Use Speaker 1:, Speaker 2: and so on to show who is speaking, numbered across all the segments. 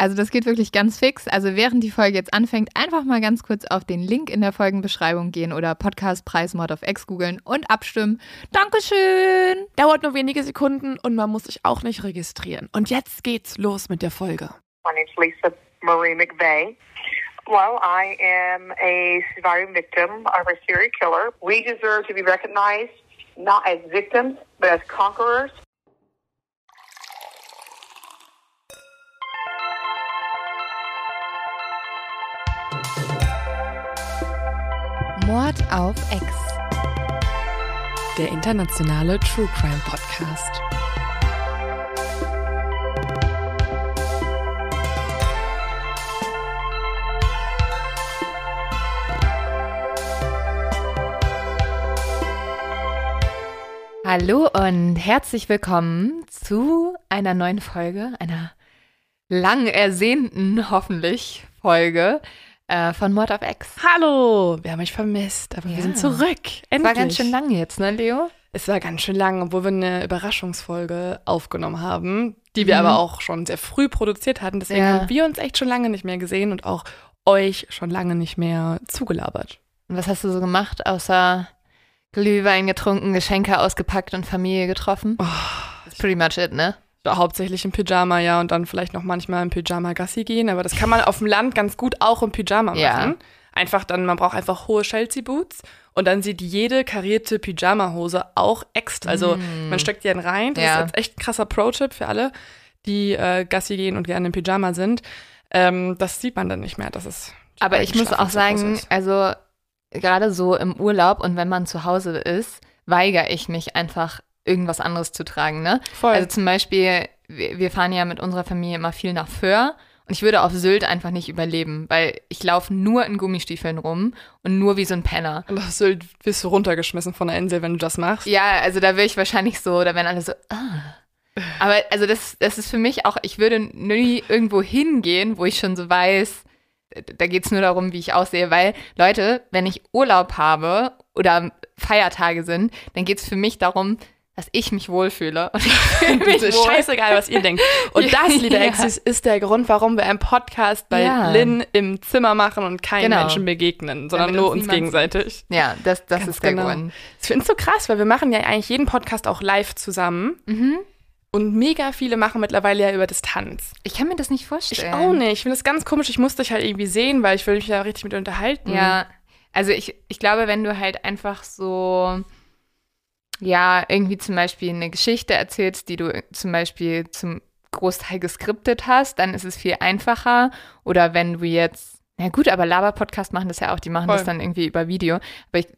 Speaker 1: Also das geht wirklich ganz fix. Also während die Folge jetzt anfängt, einfach mal ganz kurz auf den Link in der Folgenbeschreibung gehen oder Podcastpreis Mod of X googeln und abstimmen. Dankeschön!
Speaker 2: Dauert nur wenige Sekunden und man muss sich auch nicht registrieren. Und jetzt geht's los mit der Folge.
Speaker 3: My name's Lisa Marie McVeigh. Well, I am a surviving victim of a serial killer. We deserve to be recognized not as victims, but as conquerors.
Speaker 1: Mord auf X.
Speaker 2: Der internationale True Crime Podcast.
Speaker 1: Hallo und herzlich willkommen zu einer neuen Folge, einer lang ersehnten, hoffentlich, Folge äh, von Mord auf X.
Speaker 2: Hallo, wir haben euch vermisst, aber
Speaker 1: Ja.
Speaker 2: wir sind zurück. Endlich.
Speaker 1: War ganz schön lang jetzt, ne, Leo?
Speaker 2: Es war ganz schön lang, obwohl wir eine Überraschungsfolge aufgenommen haben, die wir
Speaker 1: Mhm.
Speaker 2: aber auch schon sehr früh produziert hatten. Deswegen
Speaker 1: Ja.
Speaker 2: haben wir uns echt schon lange nicht mehr gesehen und auch euch schon lange nicht mehr zugelabert.
Speaker 1: Und was hast du so gemacht, außer Glühwein getrunken, Geschenke ausgepackt und Familie getroffen?
Speaker 2: Oh,
Speaker 1: That's pretty much it, ne?
Speaker 2: Hauptsächlich im Pyjama, ja, und dann vielleicht noch manchmal im Pyjama Gassi gehen, aber das kann man auf dem Land ganz gut auch im Pyjama machen.
Speaker 1: Ja.
Speaker 2: Einfach dann, man braucht einfach hohe Chelsea-Boots und dann sieht jede karierte Pyjama-Hose auch extra. Also man steckt die dann rein. Das
Speaker 1: Mm. Ja.
Speaker 2: ist jetzt echt ein krasser Pro-Tipp für alle, die äh, Gassi gehen und gerne im Pyjama sind. Ähm, das sieht man dann nicht mehr. Das ist
Speaker 1: Aber ich muss auch sagen, also gerade so im Urlaub und wenn man zu Hause ist, weigere ich mich einfach, irgendwas anderes zu tragen, ne?
Speaker 2: Voll.
Speaker 1: Also zum Beispiel, wir, fahren ja mit unserer Familie immer viel nach Föhr und ich würde auf Sylt einfach nicht überleben, weil ich laufe nur in Gummistiefeln rum und nur wie so ein Penner.
Speaker 2: Und das Sylt wirst du runtergeschmissen von der Insel, wenn du das machst.
Speaker 1: Ja, also da wäre ich wahrscheinlich so, da wären alle so, ah. Aber also das, das ist für mich auch, ich würde nie irgendwo hingehen, wo ich schon so weiß, da geht es nur darum, wie ich aussehe, weil Leute, wenn ich Urlaub habe oder Feiertage sind, dann geht es für mich darum, dass ich mich wohlfühle. Und ich fühle mich wohl.
Speaker 2: scheißegal, was ihr denkt. Und das, liebe
Speaker 1: ja.
Speaker 2: Exis, ist der Grund, warum wir einen Podcast bei
Speaker 1: Ja.
Speaker 2: Lynn im Zimmer machen und keinen
Speaker 1: Genau.
Speaker 2: Menschen begegnen, sondern
Speaker 1: Damit
Speaker 2: nur
Speaker 1: uns
Speaker 2: uns gegenseitig.
Speaker 1: Ja, das, das
Speaker 2: Ganz
Speaker 1: ist der
Speaker 2: genau.
Speaker 1: Grund.
Speaker 2: Ich finde es so krass, weil wir machen ja eigentlich jeden Podcast auch live zusammen.
Speaker 1: Mhm.
Speaker 2: Und mega viele machen mittlerweile ja über Distanz.
Speaker 1: Ich kann mir das nicht
Speaker 2: Ich
Speaker 1: vorstellen.
Speaker 2: auch nicht. Ich finde das ganz komisch. Ich muss dich halt irgendwie sehen, weil ich will mich ja richtig mit dir unterhalten.
Speaker 1: Ja, also ich, ich glaube, wenn du halt einfach so, ja, irgendwie zum Beispiel eine Geschichte erzählst, die du zum Beispiel zum Großteil geskriptet hast, dann ist es viel einfacher. Oder wenn du jetzt, na gut, aber Laber-Podcast machen das ja auch, die machen
Speaker 2: Voll.
Speaker 1: das dann irgendwie über Video. Aber ich,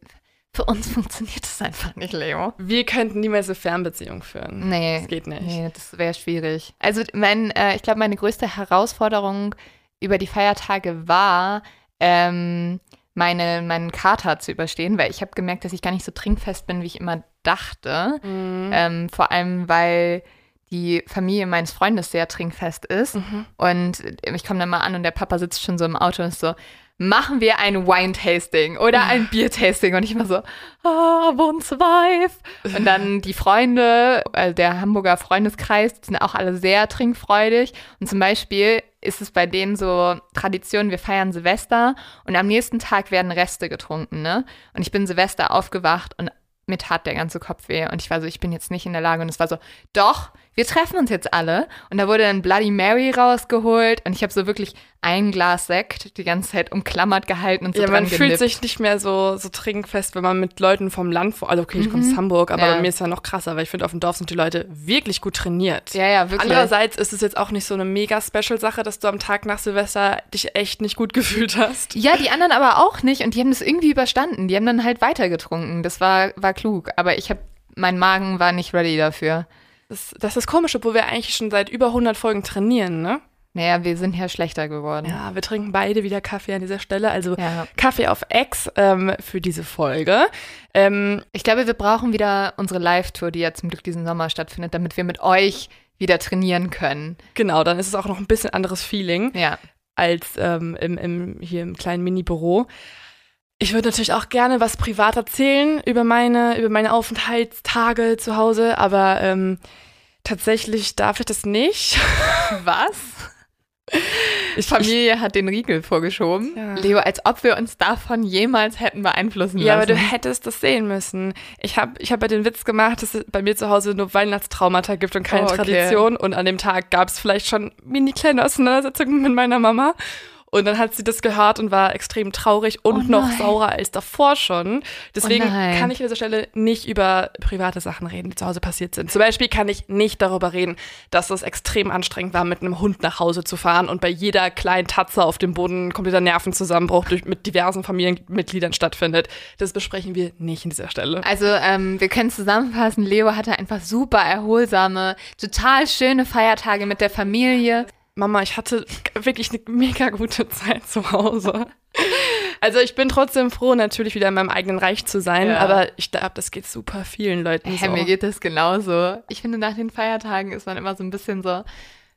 Speaker 1: für uns funktioniert das einfach nicht, Leo.
Speaker 2: Wir könnten niemals eine Fernbeziehung führen.
Speaker 1: Nee.
Speaker 2: Das geht nicht.
Speaker 1: Nee, das wäre schwierig. Also mein, äh, ich glaube, meine größte Herausforderung über die Feiertage war, ähm, meine, meinen Kater zu überstehen, weil ich habe gemerkt, dass ich gar nicht so trinkfest bin, wie ich immer dachte.
Speaker 2: Mhm.
Speaker 1: Ähm, vor allem, weil die Familie meines Freundes sehr trinkfest ist.
Speaker 2: Mhm.
Speaker 1: Und ich komme dann mal an und der Papa sitzt schon so im Auto und ist so, machen wir ein Wine-Tasting oder ein Bier-Tasting. Und ich immer so, ah, Wohnsweif. Und dann die Freunde, also der Hamburger Freundeskreis, die sind auch alle sehr trinkfreudig. Und zum Beispiel ist es bei denen so Tradition, wir feiern Silvester und am nächsten Tag werden Reste getrunken, ne? Und ich bin Silvester aufgewacht und mir tat der ganze Kopf weh und ich war so, ich bin jetzt nicht in der Lage und es war so, doch, wir treffen uns jetzt alle und da wurde dann Bloody Mary rausgeholt und ich habe so wirklich ein Glas Sekt die ganze Zeit umklammert gehalten und so
Speaker 2: Ja, man fühlt
Speaker 1: genippt.
Speaker 2: sich nicht mehr so, so trinkfest, wenn man mit Leuten vom Land, vor- also okay, ich komme aus Hamburg, aber
Speaker 1: Mhm. Ja.
Speaker 2: bei mir ist ja noch krasser, weil ich finde, auf dem Dorf sind die Leute wirklich gut trainiert.
Speaker 1: Ja, ja, wirklich.
Speaker 2: Andererseits ist es jetzt auch nicht so eine mega Special-Sache, dass du am Tag nach Silvester dich echt nicht gut gefühlt hast.
Speaker 1: Ja, die anderen aber auch nicht und die haben das irgendwie überstanden. Die haben dann halt weitergetrunken. Das war, war klug. Aber ich habe mein Magen war nicht ready dafür.
Speaker 2: Das, das ist komisch, obwohl wir eigentlich schon seit über 100 Folgen trainieren, ne?
Speaker 1: Naja, wir sind ja schlechter geworden.
Speaker 2: Ja, wir trinken beide wieder Kaffee an dieser Stelle. Also
Speaker 1: Ja.
Speaker 2: Kaffee auf Ex ähm, für diese Folge. Ähm,
Speaker 1: Ich glaube, wir brauchen wieder unsere Live-Tour, die ja zum Glück diesen Sommer stattfindet, damit wir mit euch wieder trainieren können.
Speaker 2: genau, dann ist es auch noch ein bisschen anderes Feeling
Speaker 1: Ja.
Speaker 2: als ähm, im, im, hier im kleinen Mini-Büro. Ich würde natürlich auch gerne was privat erzählen über meine, über meine Aufenthaltstage zu Hause, aber ähm, tatsächlich darf ich das nicht.
Speaker 1: Was?
Speaker 2: Ich,
Speaker 1: Familie hat den Riegel vorgeschoben.
Speaker 2: Ja.
Speaker 1: Leo, als ob wir uns davon jemals hätten beeinflussen
Speaker 2: Ja, aber
Speaker 1: lassen.
Speaker 2: du hättest das sehen müssen. Ich habe ich hab ja den Witz gemacht, dass es bei mir zu Hause nur Weihnachtstraumata gibt und keine
Speaker 1: Oh, okay.
Speaker 2: Tradition. Und an dem Tag gab es vielleicht schon mini kleine Auseinandersetzungen mit meiner Mama. Und dann hat sie das gehört und war extrem traurig und
Speaker 1: Oh
Speaker 2: noch saurer als davor schon. Deswegen
Speaker 1: Oh
Speaker 2: kann ich an dieser Stelle nicht über private Sachen reden, die zu Hause passiert sind. Zum Beispiel kann ich nicht darüber reden, dass es extrem anstrengend war, mit einem Hund nach Hause zu fahren und bei jeder kleinen Tatze auf dem Boden kompletter Nervenzusammenbruch durch, mit diversen Familienmitgliedern stattfindet. Das besprechen wir nicht an dieser Stelle.
Speaker 1: Also, ähm, wir können zusammenfassen, Leo hatte einfach super erholsame, total schöne Feiertage mit der Familie.
Speaker 2: Mama, ich hatte wirklich eine mega gute Zeit zu Hause. Also ich bin trotzdem froh, natürlich wieder in meinem eigenen Reich zu sein,
Speaker 1: Ja.
Speaker 2: aber ich glaube, das geht super vielen Leuten
Speaker 1: Hä,
Speaker 2: so.
Speaker 1: mir geht das genauso. Ich finde, nach den Feiertagen ist man immer so ein bisschen so,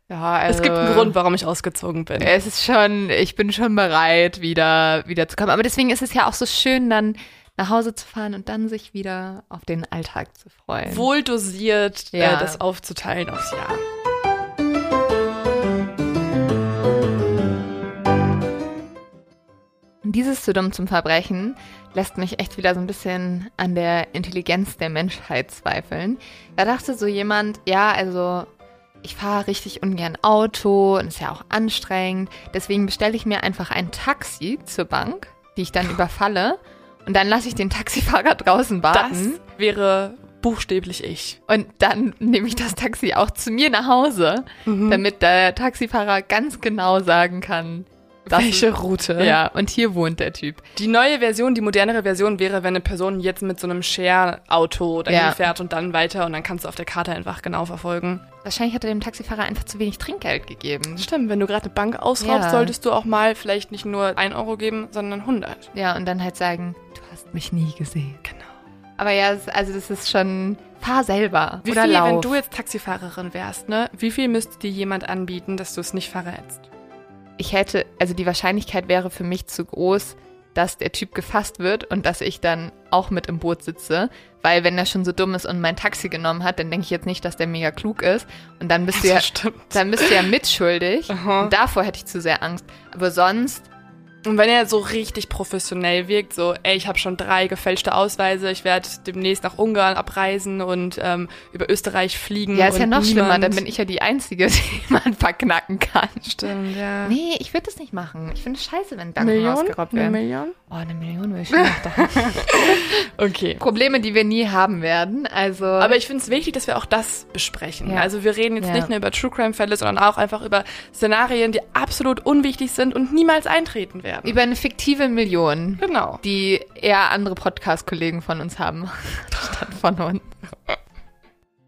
Speaker 1: ja, also.
Speaker 2: es gibt einen Grund, warum ich ausgezogen bin.
Speaker 1: Es ist schon, ich bin schon bereit, wieder, wieder zu kommen. Aber deswegen ist es ja auch so schön, dann nach Hause zu fahren und dann sich wieder auf den Alltag zu freuen.
Speaker 2: Wohl dosiert,
Speaker 1: Ja.
Speaker 2: äh, das aufzuteilen aufs Jahr.
Speaker 1: Dieses zu dumm zum Verbrechen lässt mich echt wieder so ein bisschen an der Intelligenz der Menschheit zweifeln. Da dachte so jemand, ja, also ich fahre richtig ungern Auto und ist ja auch anstrengend. Deswegen bestelle ich mir einfach ein Taxi zur Bank, die ich dann überfalle. Und dann lasse ich den Taxifahrer draußen
Speaker 2: Das
Speaker 1: warten.
Speaker 2: wäre buchstäblich ich.
Speaker 1: Und dann nehme ich das Taxi auch zu mir nach Hause,
Speaker 2: Mhm.
Speaker 1: damit der Taxifahrer ganz genau sagen kann, das
Speaker 2: Welche
Speaker 1: ist-
Speaker 2: Route?
Speaker 1: Ja, und hier wohnt der Typ.
Speaker 2: Die neue Version, die modernere Version wäre, wenn eine Person jetzt mit so einem Share-Auto dahin
Speaker 1: Ja.
Speaker 2: fährt und dann weiter und dann kannst du auf der Karte einfach genau verfolgen.
Speaker 1: Wahrscheinlich hat er dem Taxifahrer einfach zu wenig Trinkgeld gegeben.
Speaker 2: Stimmt, wenn du gerade eine Bank ausraubst,
Speaker 1: Ja.
Speaker 2: solltest du auch mal vielleicht nicht nur 1 Euro geben, sondern 100.
Speaker 1: Ja, und dann halt sagen, du hast mich nie gesehen.
Speaker 2: Genau.
Speaker 1: Aber ja, also das ist schon, fahr selber
Speaker 2: Wie
Speaker 1: oder
Speaker 2: viel,
Speaker 1: lauf.
Speaker 2: wenn du jetzt Taxifahrerin wärst, ne? Wie viel müsste dir jemand anbieten, dass du es nicht verrätst?
Speaker 1: Ich hätte, also die Wahrscheinlichkeit wäre für mich zu groß, dass der Typ gefasst wird und dass ich dann auch mit im Boot sitze. Weil wenn er schon so dumm ist und mein Taxi genommen hat, dann denke ich jetzt nicht, dass der mega klug ist. Und dann bist du ja,
Speaker 2: stimmt.
Speaker 1: dann bist du ja mitschuldig.
Speaker 2: Aha.
Speaker 1: Und davor hätte ich zu sehr Angst. Aber sonst,
Speaker 2: Und wenn er so richtig professionell wirkt, so, ey, ich habe schon drei gefälschte Ausweise, ich werde demnächst nach Ungarn abreisen und ähm, über Österreich fliegen.
Speaker 1: ja, ist ja noch schlimmer, dann bin ich ja die Einzige, die man verknacken kann.
Speaker 2: Stimmt, ja.
Speaker 1: Nee, ich würde das nicht machen. Ich finde es scheiße, wenn Banken
Speaker 2: Million?
Speaker 1: ausgeraubt
Speaker 2: Eine
Speaker 1: werden.
Speaker 2: Million?
Speaker 1: Oh, eine Million würde ich schon.
Speaker 2: Okay.
Speaker 1: Probleme, die wir nie haben werden. Also.
Speaker 2: Aber ich finde es wichtig, dass wir auch das besprechen.
Speaker 1: Ja.
Speaker 2: Also wir reden jetzt
Speaker 1: Ja.
Speaker 2: nicht nur über True Crime-Fälle, sondern auch einfach über Szenarien, die absolut unwichtig sind und niemals eintreten werden.
Speaker 1: Über eine fiktive Million,
Speaker 2: genau.
Speaker 1: die eher andere Podcast-Kollegen von uns haben, statt von uns.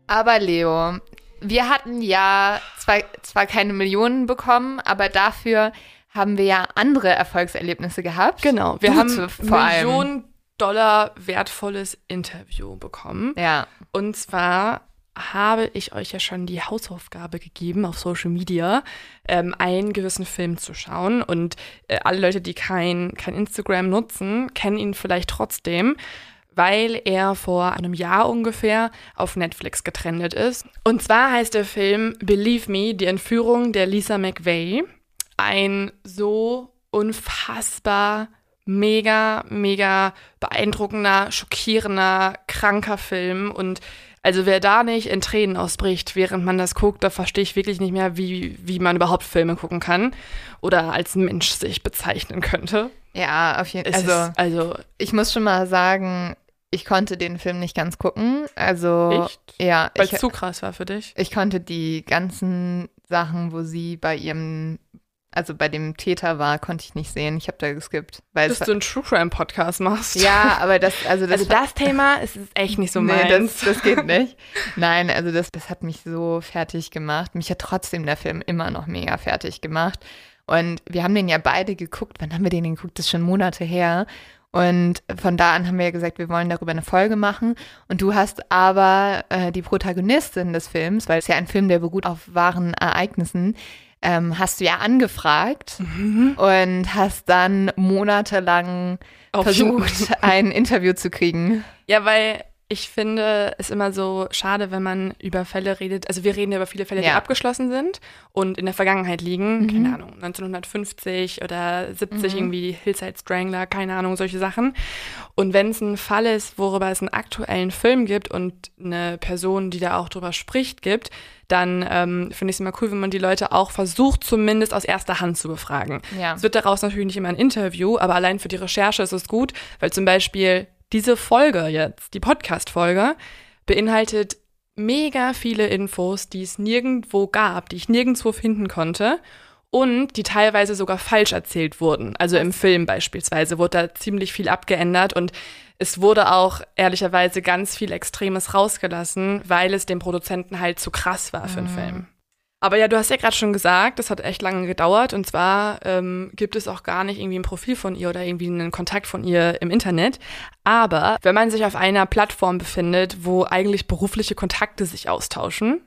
Speaker 1: Aber Leo, wir hatten ja zwar, zwar keine Millionen bekommen, aber dafür haben wir ja andere Erfolgserlebnisse gehabt.
Speaker 2: Genau. Wir
Speaker 1: Du
Speaker 2: haben
Speaker 1: vor allem.
Speaker 2: Millionen Dollar wertvolles Interview bekommen.
Speaker 1: Ja.
Speaker 2: Und zwar habe ich euch ja schon die Hausaufgabe gegeben auf Social Media, ähm, einen gewissen Film zu schauen. Und äh, alle Leute, die kein, kein Instagram nutzen, kennen ihn vielleicht trotzdem, weil er vor einem Jahr ungefähr auf Netflix getrendet ist. Und zwar heißt der Film Believe Me, die Entführung der Lisa McVeigh. Ein so unfassbar mega, mega beeindruckender, schockierender, kranker Film. Und also wer da nicht in Tränen ausbricht, während man das guckt, da verstehe ich wirklich nicht mehr, wie, wie man überhaupt Filme gucken kann oder als Mensch sich bezeichnen könnte.
Speaker 1: Ja, auf jeden Fall.
Speaker 2: ist, also
Speaker 1: Ich muss schon mal sagen, ich konnte den Film nicht ganz gucken. Also,
Speaker 2: Echt?
Speaker 1: ja,
Speaker 2: weil
Speaker 1: ich,
Speaker 2: es zu krass war für dich.
Speaker 1: ich konnte die ganzen Sachen, wo sie bei ihrem also bei dem Täter war, konnte ich nicht sehen. Ich habe da geskippt. Weil
Speaker 2: Dass du einen True Crime Podcast machst.
Speaker 1: ja, aber das, also das,
Speaker 2: Also das Thema ist echt nicht so
Speaker 1: nee,
Speaker 2: meins.
Speaker 1: das, das geht nicht. Nein, also das, das hat mich so fertig gemacht. Mich hat trotzdem der Film immer noch mega fertig gemacht. Und wir haben den ja beide geguckt. Wann haben wir den geguckt? Das ist schon Monate her. Und von da an haben wir ja gesagt, wir wollen darüber eine Folge machen. Und du hast aber äh, die Protagonistin des Films, weil es ja ein Film, der beruht auf wahren Ereignissen, ähm, hast du ja angefragt und hast dann monatelang
Speaker 2: Auf-
Speaker 1: versucht, ein Interview zu kriegen.
Speaker 2: Ja, weil ich finde es immer so schade, wenn man über Fälle redet. Also wir reden ja über viele Fälle, die
Speaker 1: Ja.
Speaker 2: abgeschlossen sind und in der Vergangenheit liegen. Keine Ahnung, 1950 oder 70 irgendwie Hillside Strangler, keine Ahnung, solche Sachen. Und wenn es ein Fall ist, worüber es einen aktuellen Film gibt und eine Person, die da auch drüber spricht, gibt, dann ähm, finde ich es immer cool, wenn man die Leute auch versucht, zumindest aus erster Hand zu befragen.
Speaker 1: Ja.
Speaker 2: Es wird daraus natürlich nicht immer ein Interview, aber allein für die Recherche ist es gut, weil zum Beispiel diese Folge jetzt, die Podcast-Folge, beinhaltet mega viele Infos, die es nirgendwo gab, die ich nirgendwo finden konnte und die teilweise sogar falsch erzählt wurden. Also im Film beispielsweise wurde da ziemlich viel abgeändert und es wurde auch ehrlicherweise ganz viel Extremes rausgelassen, weil es dem Produzenten halt zu krass war für den Film. Aber ja, du hast ja gerade schon gesagt, das hat echt lange gedauert. Und zwar ähm, gibt es auch gar nicht irgendwie ein Profil von ihr oder irgendwie einen Kontakt von ihr im Internet. Aber wenn man sich auf einer Plattform befindet, wo eigentlich berufliche Kontakte sich austauschen,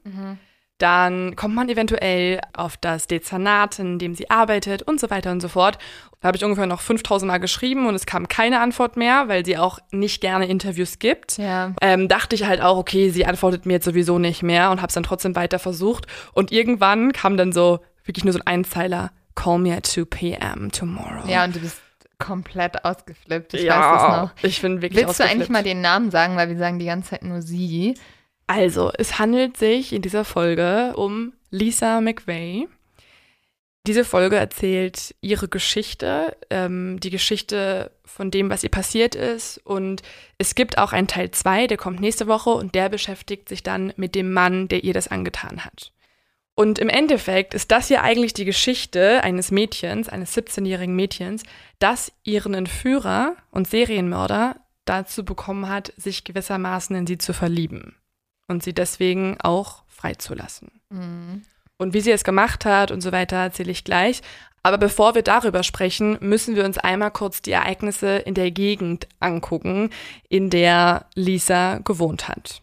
Speaker 2: dann kommt man eventuell auf das Dezernat, in dem sie arbeitet und so weiter und so fort. Da habe ich ungefähr noch 5000 Mal geschrieben und es kam keine Antwort mehr, weil sie auch nicht gerne Interviews gibt.
Speaker 1: Ja.
Speaker 2: Ähm, dachte ich halt auch, okay, sie antwortet mir jetzt sowieso nicht mehr und habe es dann trotzdem weiter versucht. Und irgendwann kam dann so wirklich nur so ein Einzeiler, call me at 2 p.m. tomorrow.
Speaker 1: Ja, und du bist komplett ausgeflippt. Ich
Speaker 2: ja,
Speaker 1: weiß das noch.
Speaker 2: Ich bin wirklich
Speaker 1: Willst du eigentlich
Speaker 2: ausgeflippt.
Speaker 1: mal den Namen sagen, weil wir sagen die ganze Zeit nur sie.
Speaker 2: Also, es handelt sich in dieser Folge um Lisa McVeigh. Diese Folge erzählt ihre Geschichte, ähm, die Geschichte von dem, was ihr passiert ist. Und es gibt auch einen Teil 2, der kommt nächste Woche und der beschäftigt sich dann mit dem Mann, der ihr das angetan hat. Und im Endeffekt ist das hier eigentlich die Geschichte eines Mädchens, eines 17-jährigen Mädchens, das ihren Entführer und Serienmörder dazu bekommen hat, sich gewissermaßen in sie zu verlieben und sie deswegen auch freizulassen. Und wie sie es gemacht hat und so weiter, erzähle ich gleich. Aber bevor wir darüber sprechen, müssen wir uns einmal kurz die Ereignisse in der Gegend angucken, in der Lisa gewohnt hat.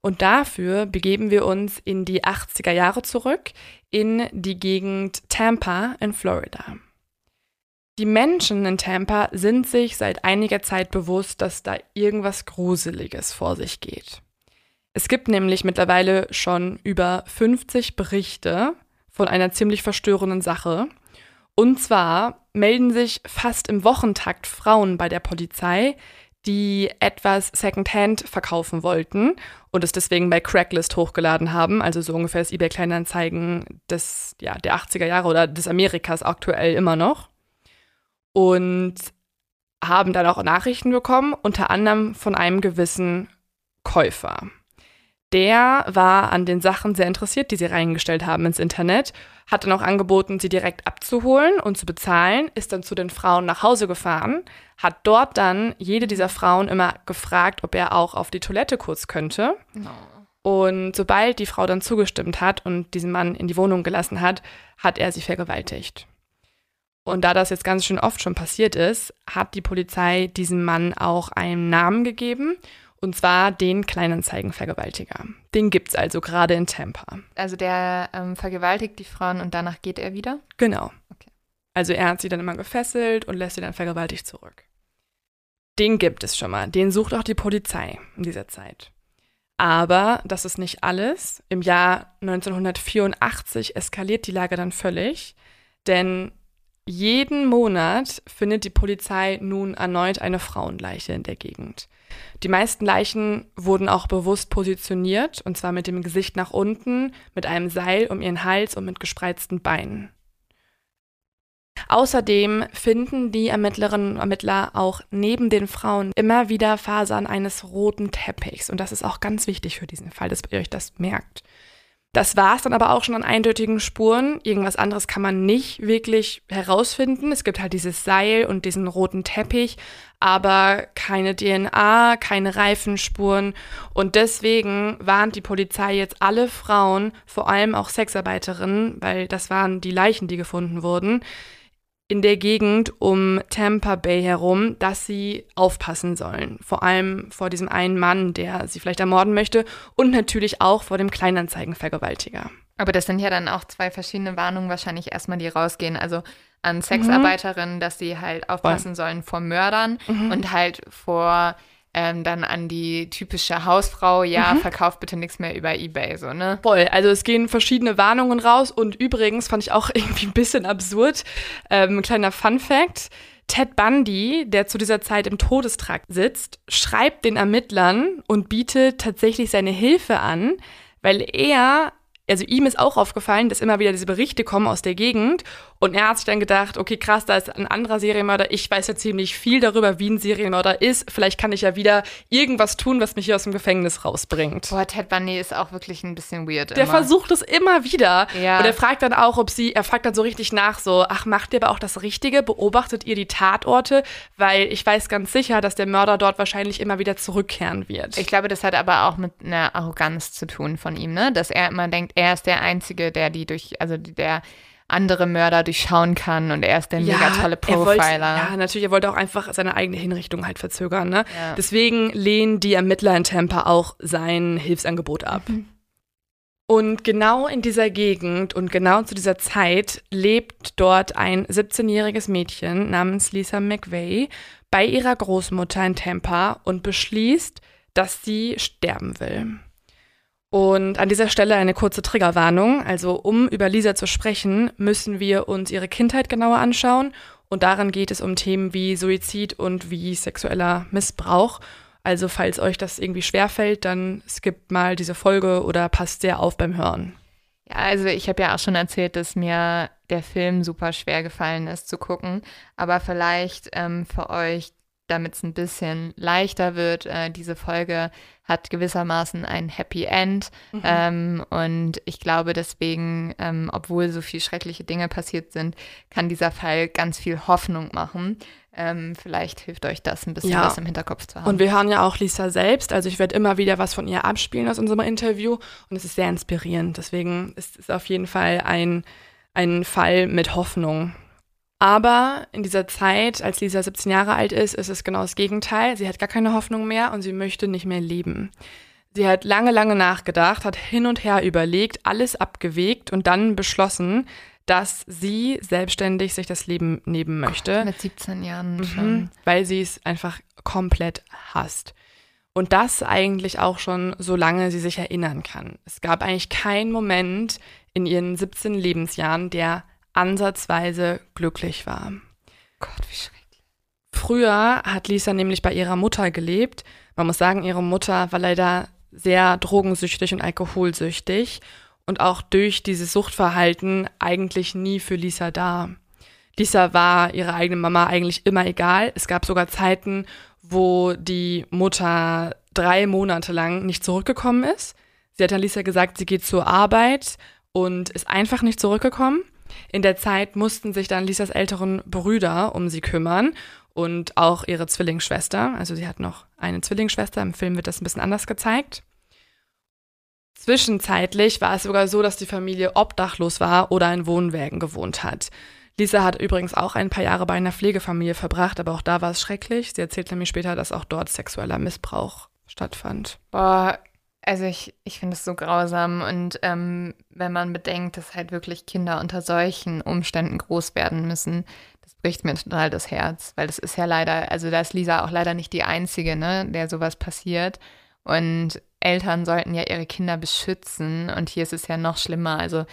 Speaker 2: Und dafür begeben wir uns in die 80er Jahre zurück, in die Gegend Tampa in Florida. Die Menschen in Tampa sind sich seit einiger Zeit bewusst, dass da irgendwas Gruseliges vor sich geht. Es gibt nämlich mittlerweile schon über 50 Berichte von einer ziemlich verstörenden Sache. Und zwar melden sich fast im Wochentakt Frauen bei der Polizei, die etwas Secondhand verkaufen wollten und es deswegen bei Cracklist hochgeladen haben, also so ungefähr das eBay Kleinanzeigen des ja, der 80er Jahre oder des Amerikas aktuell immer noch. Und haben dann auch Nachrichten bekommen, unter anderem von einem gewissen Käufer. Der war an den Sachen sehr interessiert, die sie reingestellt haben ins Internet, hat dann auch angeboten, sie direkt abzuholen und zu bezahlen, ist dann zu den Frauen nach Hause gefahren, hat dort dann jede dieser Frauen immer gefragt, ob er auch auf die Toilette kurz könnte. Und sobald die Frau dann zugestimmt hat und diesen Mann in die Wohnung gelassen hat, hat er sie vergewaltigt. Und da das jetzt ganz schön oft schon passiert ist, hat die Polizei diesem Mann auch einen Namen gegeben, und zwar den Kleinanzeigenvergewaltiger. Den gibt's also gerade in Tampa.
Speaker 1: Also der ähm, vergewaltigt die Frauen und danach geht er wieder.
Speaker 2: Genau.
Speaker 1: Okay.
Speaker 2: Also er hat sie dann immer gefesselt und lässt sie dann vergewaltigt zurück. Den gibt es schon mal. Den sucht auch die Polizei in dieser Zeit. Aber das ist nicht alles. Im Jahr 1984 eskaliert die Lage dann völlig, denn jeden Monat findet die Polizei nun erneut eine Frauenleiche in der Gegend. Die meisten Leichen wurden auch bewusst positioniert, und zwar mit dem Gesicht nach unten, mit einem Seil um ihren Hals und mit gespreizten Beinen. Außerdem finden die Ermittlerinnen und Ermittler auch neben den Frauen immer wieder Fasern eines roten Teppichs. Und das ist auch ganz wichtig für diesen Fall, dass ihr euch das merkt. Das war es dann aber auch schon an eindeutigen Spuren. Irgendwas anderes kann man nicht wirklich herausfinden. Es gibt halt dieses Seil und diesen roten Teppich, aber keine DNA, keine Reifenspuren. Und deswegen warnt die Polizei jetzt alle Frauen, vor allem auch Sexarbeiterinnen, weil das waren die Leichen, die gefunden wurden, in der Gegend um Tampa Bay herum, dass sie aufpassen sollen. Vor allem vor diesem einen Mann, der sie vielleicht ermorden möchte und natürlich auch vor dem Kleinanzeigenvergewaltiger.
Speaker 1: Aber das sind ja dann auch zwei verschiedene Warnungen wahrscheinlich erstmal, die rausgehen. Also an Sexarbeiterinnen, mhm. dass sie halt aufpassen sollen vor Mördern mhm. und halt vor ähm, dann an die typische Hausfrau, ja, mhm. verkauft bitte nichts mehr über Ebay, so, ne?
Speaker 2: Voll, also es gehen verschiedene Warnungen raus und übrigens fand ich auch irgendwie ein bisschen absurd, ähm, ein kleiner Fun Fact, Ted Bundy, der zu dieser Zeit im Todestrakt sitzt, schreibt den Ermittlern und bietet tatsächlich seine Hilfe an, weil er also ihm ist auch aufgefallen, dass immer wieder diese Berichte kommen aus der Gegend und er hat sich dann gedacht, okay, krass, da ist ein anderer Serienmörder, ich weiß ja ziemlich viel darüber, wie ein Serienmörder ist, vielleicht kann ich ja wieder irgendwas tun, was mich hier aus dem Gefängnis rausbringt.
Speaker 1: Boah, Ted Bundy ist auch wirklich ein bisschen weird
Speaker 2: Der immer. versucht es immer wieder ja. und er fragt dann auch, ob sie, er fragt dann so richtig nach, so, ach, macht ihr aber auch das Richtige, beobachtet ihr die Tatorte, weil ich weiß ganz sicher, dass der Mörder dort wahrscheinlich immer wieder zurückkehren wird.
Speaker 1: Ich glaube, das hat aber auch mit einer Arroganz zu tun von ihm, ne, dass er immer denkt, er ist der Einzige, der die durch, also der andere Mörder durchschauen kann und er ist der ja, mega tolle Profiler.
Speaker 2: Wollte, ja, natürlich, er wollte auch einfach seine eigene Hinrichtung halt verzögern. Ne? Ja. Deswegen lehnen die Ermittler in Tampa auch sein Hilfsangebot ab. Mhm. Und genau in dieser Gegend und genau zu dieser Zeit lebt dort ein 17-jähriges Mädchen namens Lisa McVeigh bei ihrer Großmutter in Tampa und beschließt, dass sie sterben will. Und an dieser Stelle eine kurze Triggerwarnung. Also um über Lisa zu sprechen, müssen wir uns ihre Kindheit genauer anschauen. Und darin geht es um Themen wie Suizid und wie sexueller Missbrauch. Also falls euch das irgendwie schwerfällt, dann skippt mal diese Folge oder passt sehr auf beim Hören.
Speaker 1: Ja, also ich habe ja auch schon erzählt, dass mir der Film super schwer gefallen ist zu gucken. Aber vielleicht ähm, für euch damit es ein bisschen leichter wird. Äh, diese Folge hat gewissermaßen ein Happy End. Mhm. Ähm, und ich glaube deswegen, ähm, obwohl so viele schreckliche Dinge passiert sind, kann dieser Fall ganz viel Hoffnung machen. Ähm, vielleicht hilft euch das ein bisschen ja. was im Hinterkopf zu haben.
Speaker 2: Und wir hören ja auch Lisa selbst. Also ich werde immer wieder was von ihr abspielen aus unserem Interview. Und es ist sehr inspirierend. Deswegen ist es auf jeden Fall ein, ein Fall mit Hoffnung. Aber in dieser Zeit, als Lisa 17 Jahre alt ist, ist es genau das Gegenteil. Sie hat gar keine Hoffnung mehr und sie möchte nicht mehr leben. Sie hat lange, lange nachgedacht, hat hin und her überlegt, alles abgewegt und dann beschlossen, dass sie selbstständig sich das Leben nehmen möchte. Gott,
Speaker 1: mit 17 Jahren mhm, schon.
Speaker 2: Weil sie es einfach komplett hasst. Und das eigentlich auch schon, solange sie sich erinnern kann. Es gab eigentlich keinen Moment in ihren 17 Lebensjahren, der ansatzweise glücklich war.
Speaker 1: Gott, wie schrecklich.
Speaker 2: Früher hat Lisa nämlich bei ihrer Mutter gelebt. Man muss sagen, ihre Mutter war leider sehr drogensüchtig und alkoholsüchtig und auch durch dieses Suchtverhalten eigentlich nie für Lisa da. Lisa war ihre eigene Mama eigentlich immer egal. Es gab sogar Zeiten, wo die Mutter drei Monate lang nicht zurückgekommen ist. Sie hat dann Lisa gesagt, sie geht zur Arbeit und ist einfach nicht zurückgekommen. In der Zeit mussten sich dann Lisas älteren Brüder um sie kümmern und auch ihre Zwillingsschwester. Also sie hat noch eine Zwillingsschwester. Im Film wird das ein bisschen anders gezeigt. Zwischenzeitlich war es sogar so, dass die Familie obdachlos war oder in Wohnwägen gewohnt hat. Lisa hat übrigens auch ein paar Jahre bei einer Pflegefamilie verbracht, aber auch da war es schrecklich. Sie erzählt nämlich später, dass auch dort sexueller Missbrauch stattfand.
Speaker 1: Boah, also ich, ich finde es so grausam und ähm, wenn man bedenkt, dass halt wirklich Kinder unter solchen Umständen groß werden müssen, das bricht mir total das Herz, weil das ist ja leider, also da ist Lisa auch leider nicht die Einzige, ne, der sowas passiert. Und Eltern sollten ja ihre Kinder beschützen und hier ist es ja noch schlimmer, also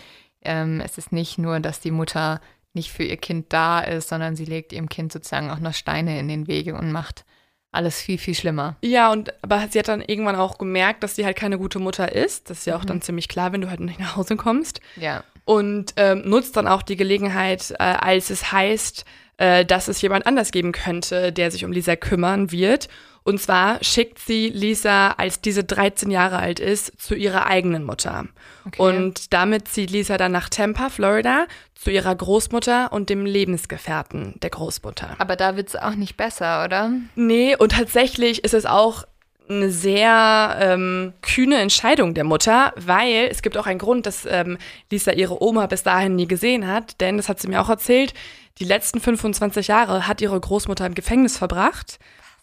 Speaker 1: ähm, es ist nicht nur, dass die Mutter nicht für ihr Kind da ist, sondern sie legt ihrem Kind sozusagen auch noch Steine in den Wege und macht alles viel, viel schlimmer.
Speaker 2: Ja, und aber sie hat dann irgendwann auch gemerkt, dass sie halt keine gute Mutter ist. Das ist ja auch mhm. dann ziemlich klar, wenn du halt nicht nach Hause kommst.
Speaker 1: Ja.
Speaker 2: Und ähm, nutzt dann auch die Gelegenheit, äh, als es heißt, äh, dass es jemand anders geben könnte, der sich um Lisa kümmern wird. Und zwar schickt sie Lisa, als diese 13 Jahre alt ist, zu ihrer eigenen Mutter.
Speaker 1: Okay.
Speaker 2: Und damit zieht Lisa dann nach Tampa, Florida, zu ihrer Großmutter und dem Lebensgefährten der Großmutter.
Speaker 1: Aber da wird's auch nicht besser, oder?
Speaker 2: Nee, und tatsächlich ist es auch eine sehr ähm, kühne Entscheidung der Mutter, weil es gibt auch einen Grund, dass ähm, Lisa ihre Oma bis dahin nie gesehen hat, denn das hat sie mir auch erzählt, die letzten 25 Jahre hat ihre Großmutter im Gefängnis verbracht,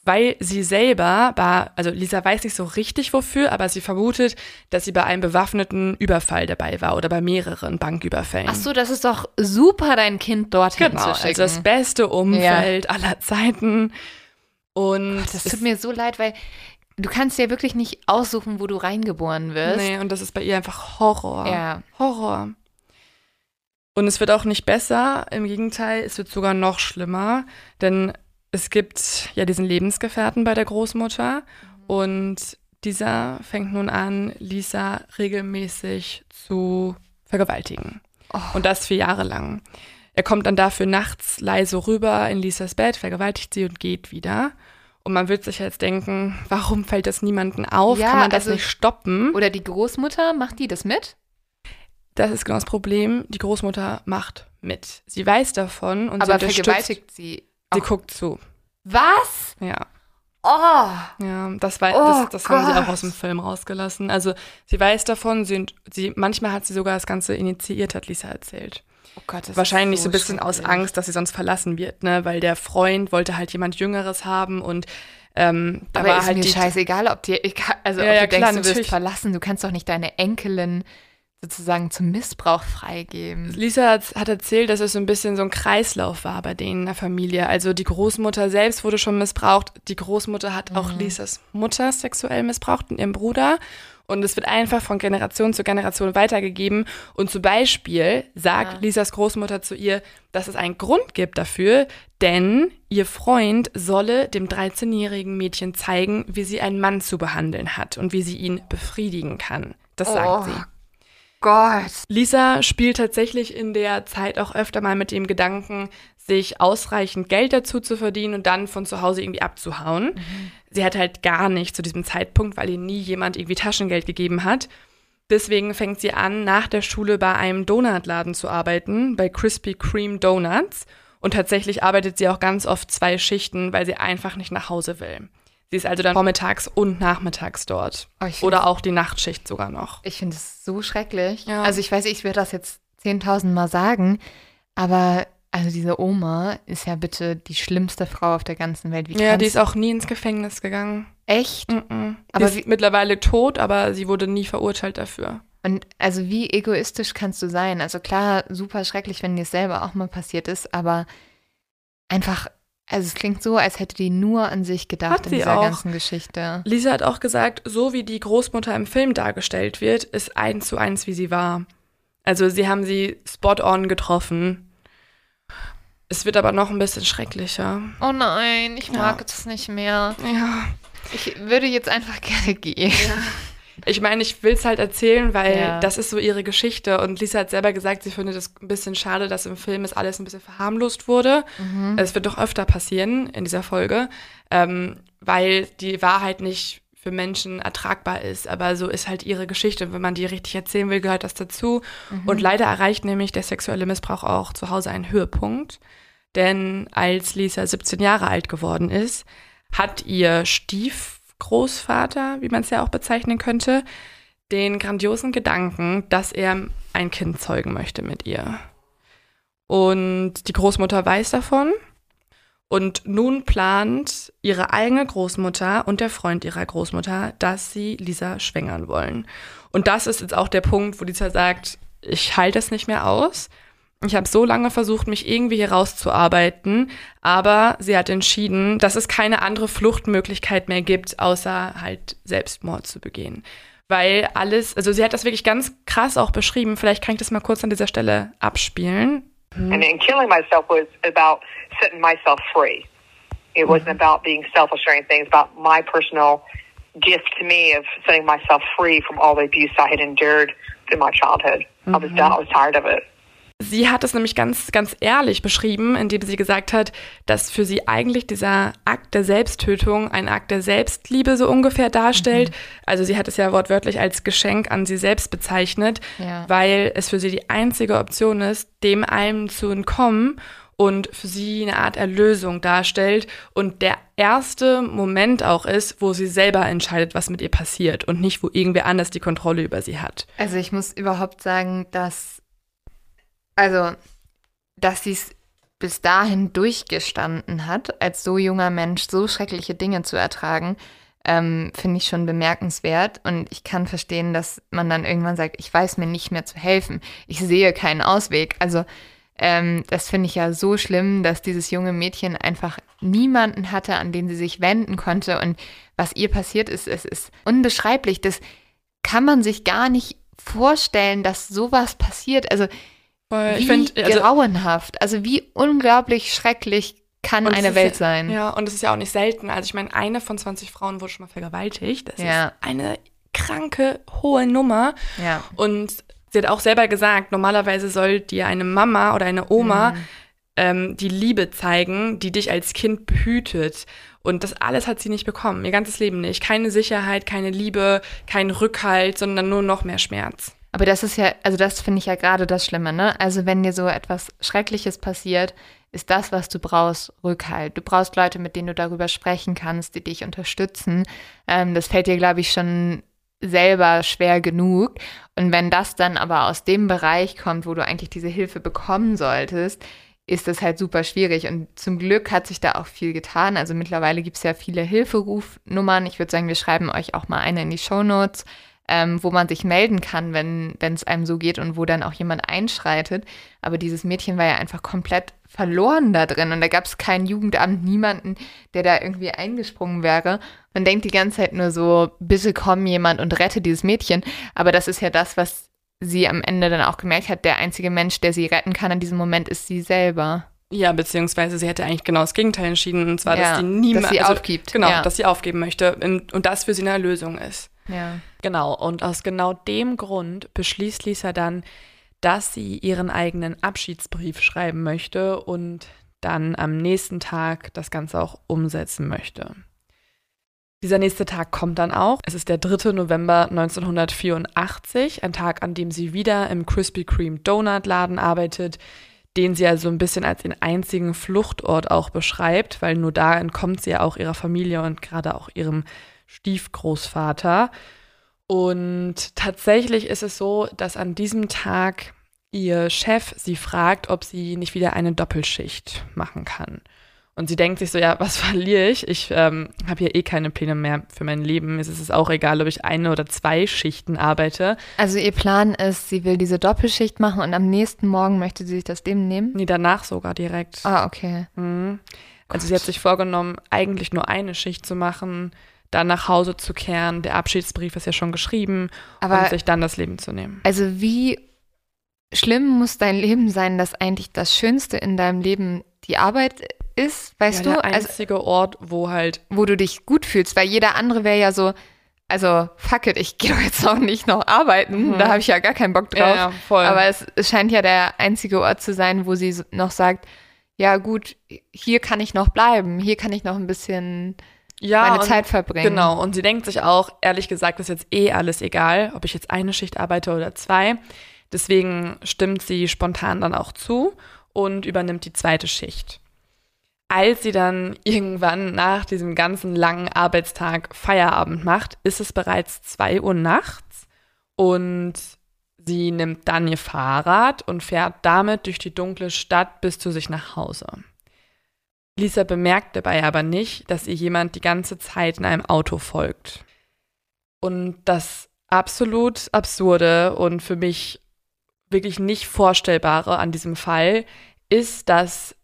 Speaker 2: weil sie selber, war, also Lisa weiß nicht so richtig wofür, aber sie vermutet, dass sie bei einem bewaffneten Überfall dabei war oder bei mehreren Banküberfällen.
Speaker 1: Ach so, das ist doch super, dein Kind dorthin
Speaker 2: genau,
Speaker 1: zu
Speaker 2: also
Speaker 1: schicken.
Speaker 2: das beste Umfeld aller Zeiten. Und
Speaker 1: das
Speaker 2: es-
Speaker 1: tut mir so leid, weil du kannst ja wirklich nicht aussuchen, wo du reingeboren wirst.
Speaker 2: Nee, und das ist bei ihr einfach Horror.
Speaker 1: Ja.
Speaker 2: Horror. Und es wird auch nicht besser, im Gegenteil, es wird sogar noch schlimmer, denn es gibt ja diesen Lebensgefährten bei der Großmutter und dieser fängt nun an, Lisa regelmäßig zu vergewaltigen. Und das vier Jahre lang. Er kommt dann dafür nachts leise rüber in Lisas Bett, vergewaltigt sie und geht wieder. Und man wird sich jetzt denken, warum fällt das niemandem auf?
Speaker 1: Ja,
Speaker 2: Kann man das
Speaker 1: also-
Speaker 2: nicht stoppen?
Speaker 1: Oder die Großmutter, macht die das mit?
Speaker 2: Das ist genau das Problem. Die Großmutter macht mit. Sie weiß davon und
Speaker 1: Aber
Speaker 2: sie unterstützt.
Speaker 1: vergewaltigt sie.
Speaker 2: Sie
Speaker 1: auch.
Speaker 2: guckt zu.
Speaker 1: Was?
Speaker 2: Ja.
Speaker 1: Oh.
Speaker 2: Ja, das, wei-
Speaker 1: Oh
Speaker 2: das, das haben sie auch aus dem Film rausgelassen. Also sie weiß davon, sie, sie, manchmal hat sie sogar das Ganze initiiert, hat Lisa erzählt.
Speaker 1: Oh Gott, das
Speaker 2: Wahrscheinlich
Speaker 1: ist
Speaker 2: so ein bisschen aus. Angst, dass sie sonst verlassen wird, ne? Weil der Freund wollte halt jemand Jüngeres haben und ähm, da
Speaker 1: Aber
Speaker 2: war
Speaker 1: ist
Speaker 2: halt
Speaker 1: mir scheißegal, ob dir, also
Speaker 2: Ja,
Speaker 1: ob
Speaker 2: ja,
Speaker 1: du denkst,
Speaker 2: klar,
Speaker 1: du wirst verlassen. Du kannst doch nicht deine Enkelin sozusagen zum Missbrauch freigeben.
Speaker 2: Lisa hat, hat erzählt, dass es so ein bisschen so ein Kreislauf war bei denen in der Familie. Also die Großmutter selbst wurde schon missbraucht. Die Großmutter hat auch
Speaker 1: Mhm.
Speaker 2: Lisas Mutter sexuell missbraucht und ihren Bruder. Und es wird einfach von Generation zu Generation weitergegeben. Und zum Beispiel sagt
Speaker 1: Ja.
Speaker 2: Lisas Großmutter zu ihr, dass es einen Grund gibt dafür, denn ihr Freund solle dem 13-jährigen Mädchen zeigen, wie sie einen Mann zu behandeln hat und wie sie ihn befriedigen kann. Das sagt
Speaker 1: Oh.
Speaker 2: sie.
Speaker 1: Gott.
Speaker 2: Lisa spielt tatsächlich in der Zeit auch öfter mal mit dem Gedanken, sich ausreichend Geld dazu zu verdienen und dann von zu Hause irgendwie abzuhauen. Sie hat halt gar nicht zu diesem Zeitpunkt, weil ihr nie jemand irgendwie Taschengeld gegeben hat. Deswegen fängt sie an, nach der Schule bei einem Donutladen zu arbeiten, bei Krispy Kreme Donuts. Und tatsächlich arbeitet sie auch ganz oft zwei Schichten, weil sie einfach nicht nach Hause will. Sie ist also dann vormittags und nachmittags dort.
Speaker 1: Oh,
Speaker 2: Oder auch die Nachtschicht sogar noch.
Speaker 1: Ich finde es so schrecklich.
Speaker 2: Ja.
Speaker 1: Also ich weiß, ich werde das jetzt 10.000 Mal sagen, aber also diese Oma ist ja bitte die schlimmste Frau auf der ganzen Welt. Wie
Speaker 2: Ja, die ist auch nie ins Gefängnis gegangen.
Speaker 1: echt.
Speaker 2: Mhm.
Speaker 1: Aber
Speaker 2: sie ist mittlerweile tot, aber sie wurde nie verurteilt dafür.
Speaker 1: Und also wie egoistisch kannst du sein? Also klar, super schrecklich, wenn dir es selber auch mal passiert ist, aber einfach, also es klingt so, als hätte die nur an sich gedacht
Speaker 2: Hat
Speaker 1: in dieser
Speaker 2: auch.
Speaker 1: ganzen Geschichte.
Speaker 2: Lisa hat auch gesagt, so wie die Großmutter im Film dargestellt wird, ist eins zu eins, wie sie war. Also sie haben sie spot on getroffen. Es wird aber noch ein bisschen schrecklicher.
Speaker 1: Oh nein, ich
Speaker 2: Ja.
Speaker 1: mag es nicht mehr.
Speaker 2: Ja.
Speaker 1: Ich würde jetzt einfach gerne gehen.
Speaker 2: Ich meine, ich will es halt erzählen, weil
Speaker 1: Ja.
Speaker 2: das ist so ihre Geschichte. Und Lisa hat selber gesagt, sie findet es ein bisschen schade, dass im Film es alles ein bisschen verharmlost wurde.
Speaker 1: Mhm.
Speaker 2: Es wird doch öfter passieren in dieser Folge, ähm, weil die Wahrheit nicht für Menschen ertragbar ist. Aber so ist halt ihre Geschichte. Wenn man die richtig erzählen will, gehört das dazu. Und leider erreicht nämlich der sexuelle Missbrauch auch zu Hause einen Höhepunkt. Denn als Lisa 17 Jahre alt geworden ist, hat ihr Stiefgroßvater, wie man es ja auch bezeichnen könnte, den grandiosen Gedanken, dass er ein Kind zeugen möchte mit ihr. Und die Großmutter weiß davon. Und nun plant ihre eigene Großmutter und der Freund ihrer Großmutter, dass sie Lisa schwängern wollen. Und das ist jetzt auch der Punkt, wo Lisa sagt, ich halte es nicht mehr aus. Ich habe so lange versucht, mich irgendwie hier rauszuarbeiten, aber sie hat entschieden, dass es keine andere Fluchtmöglichkeit mehr gibt, außer halt Selbstmord zu begehen. Weil alles, also sie hat das wirklich ganz krass auch beschrieben. Vielleicht kann ich das mal kurz an dieser Stelle abspielen.
Speaker 3: And, and killing myself was about setting myself free. It wasn't about being selfish or anything. It's about my personal gift to me of setting myself free from all the abuse I had endured through my childhood. I was done. I was tired of it.
Speaker 2: Sie hat es nämlich ganz, ganz ehrlich beschrieben, indem sie gesagt hat, dass für sie eigentlich dieser Akt der Selbsttötung ein Akt der Selbstliebe so ungefähr darstellt. Mhm. Also sie hat es ja wortwörtlich als Geschenk an sie selbst bezeichnet, ja. weil es für sie die einzige Option ist, dem allem zu entkommen und für sie eine Art Erlösung darstellt und der erste Moment auch ist, wo sie selber entscheidet, was mit ihr passiert und nicht, wo irgendwer anders die Kontrolle über sie hat.
Speaker 1: Also ich muss überhaupt sagen, dass also, dass sie es bis dahin durchgestanden hat, als so junger Mensch so schreckliche Dinge zu ertragen, ähm, finde ich schon bemerkenswert. Und ich kann verstehen, dass man dann irgendwann sagt, ich weiß mir nicht mehr zu helfen. Ich sehe keinen Ausweg. Also ähm, das finde ich ja so schlimm, dass dieses junge Mädchen einfach niemanden hatte, an den sie sich wenden konnte. Und was ihr passiert ist, es ist unbeschreiblich. Das kann man sich gar nicht vorstellen, dass sowas passiert. Also Voll. Wie ich find, also, grauenhaft. Also wie unglaublich schrecklich kann eine Welt
Speaker 2: ja,
Speaker 1: sein.
Speaker 2: Ja, und es ist ja auch nicht selten. Also ich meine, eine von 20 Frauen wurde schon mal vergewaltigt. Das ja. ist eine kranke, hohe Nummer. Ja. Und sie hat auch selber gesagt, normalerweise soll dir eine Mama oder eine Oma mhm. ähm, die Liebe zeigen, die dich als Kind behütet. Und das alles hat sie nicht bekommen, ihr ganzes Leben nicht. Keine Sicherheit, keine Liebe, kein Rückhalt, sondern nur noch mehr Schmerz.
Speaker 1: Aber das ist ja, also das finde ich ja gerade das Schlimme, ne? Also wenn dir so etwas Schreckliches passiert, ist das, was du brauchst, Rückhalt. Du brauchst Leute, mit denen du darüber sprechen kannst, die dich unterstützen. Ähm, das fällt dir, glaube ich, schon selber schwer genug. Und wenn das dann aber aus dem Bereich kommt, wo du eigentlich diese Hilfe bekommen solltest, ist das halt super schwierig. Und zum Glück hat sich da auch viel getan. Also mittlerweile gibt es ja viele Hilferufnummern. Ich würde sagen, wir schreiben euch auch mal eine in die Show Notes ähm, wo man sich melden kann, wenn es einem so geht und wo dann auch jemand einschreitet. Aber dieses Mädchen war ja einfach komplett verloren da drin und da gab es kein Jugendamt, niemanden, der da irgendwie eingesprungen wäre. Man denkt die ganze Zeit nur so, bitte komm jemand und rette dieses Mädchen. Aber das ist ja das, was sie am Ende dann auch gemerkt hat. Der einzige Mensch, der sie retten kann in diesem Moment, ist sie selber.
Speaker 2: Ja, beziehungsweise sie hätte eigentlich genau das Gegenteil entschieden, und zwar, ja, dass sie niemals
Speaker 1: dass sie also, aufgibt.
Speaker 2: Genau, ja. dass sie aufgeben möchte und das für sie eine Lösung ist. Ja. Genau, und aus genau dem Grund beschließt Lisa dann, dass sie ihren eigenen Abschiedsbrief schreiben möchte und dann am nächsten Tag das Ganze auch umsetzen möchte. Dieser nächste Tag kommt dann auch. Es ist der 3. November 1984, ein Tag, an dem sie wieder im Krispy Kreme Donut Laden arbeitet, den sie also ein bisschen als den einzigen Fluchtort auch beschreibt, weil nur da entkommt sie ja auch ihrer Familie und gerade auch ihrem Stiefgroßvater. Und tatsächlich ist es so, dass an diesem Tag ihr Chef sie fragt, ob sie nicht wieder eine Doppelschicht machen kann. Und sie denkt sich so, ja, was verliere ich? Ich ähm, habe hier eh keine Pläne mehr für mein Leben. Es ist auch egal, ob ich eine oder zwei Schichten arbeite.
Speaker 1: Also ihr Plan ist, sie will diese Doppelschicht machen und am nächsten Morgen möchte sie sich das Leben nehmen?
Speaker 2: Nee, danach sogar direkt.
Speaker 1: Ah, okay.
Speaker 2: Mhm. Also sie hat sich vorgenommen, eigentlich nur eine Schicht zu machen, dann nach Hause zu kehren. Der Abschiedsbrief ist ja schon geschrieben Aber und sich dann das Leben zu nehmen.
Speaker 1: Also wie schlimm muss dein Leben sein, dass eigentlich das Schönste in deinem Leben die Arbeit ist, weißt
Speaker 2: ja,
Speaker 1: du?
Speaker 2: Der also einzige also, Ort, wo halt.
Speaker 1: Wo du dich gut fühlst, weil jeder andere wäre ja so, also fuck it, ich gehe jetzt auch nicht noch arbeiten, mhm. da habe ich ja gar keinen Bock drauf. Ja, ja, voll. Aber es, es scheint ja der einzige Ort zu sein, wo sie noch sagt, ja gut, hier kann ich noch bleiben, hier kann ich noch ein bisschen ja, meine Zeit verbringen.
Speaker 2: Genau, und sie denkt sich auch, ehrlich gesagt, ist jetzt eh alles egal, ob ich jetzt eine Schicht arbeite oder zwei. Deswegen stimmt sie spontan dann auch zu und übernimmt die zweite Schicht. Als sie dann irgendwann nach diesem ganzen langen Arbeitstag Feierabend macht, ist es bereits zwei Uhr nachts und sie nimmt dann ihr Fahrrad und fährt damit durch die dunkle Stadt bis zu sich nach Hause. Lisa bemerkt dabei aber nicht, dass ihr jemand die ganze Zeit in einem Auto folgt. Und das absolut absurde und für mich wirklich nicht vorstellbare an diesem Fall ist, dass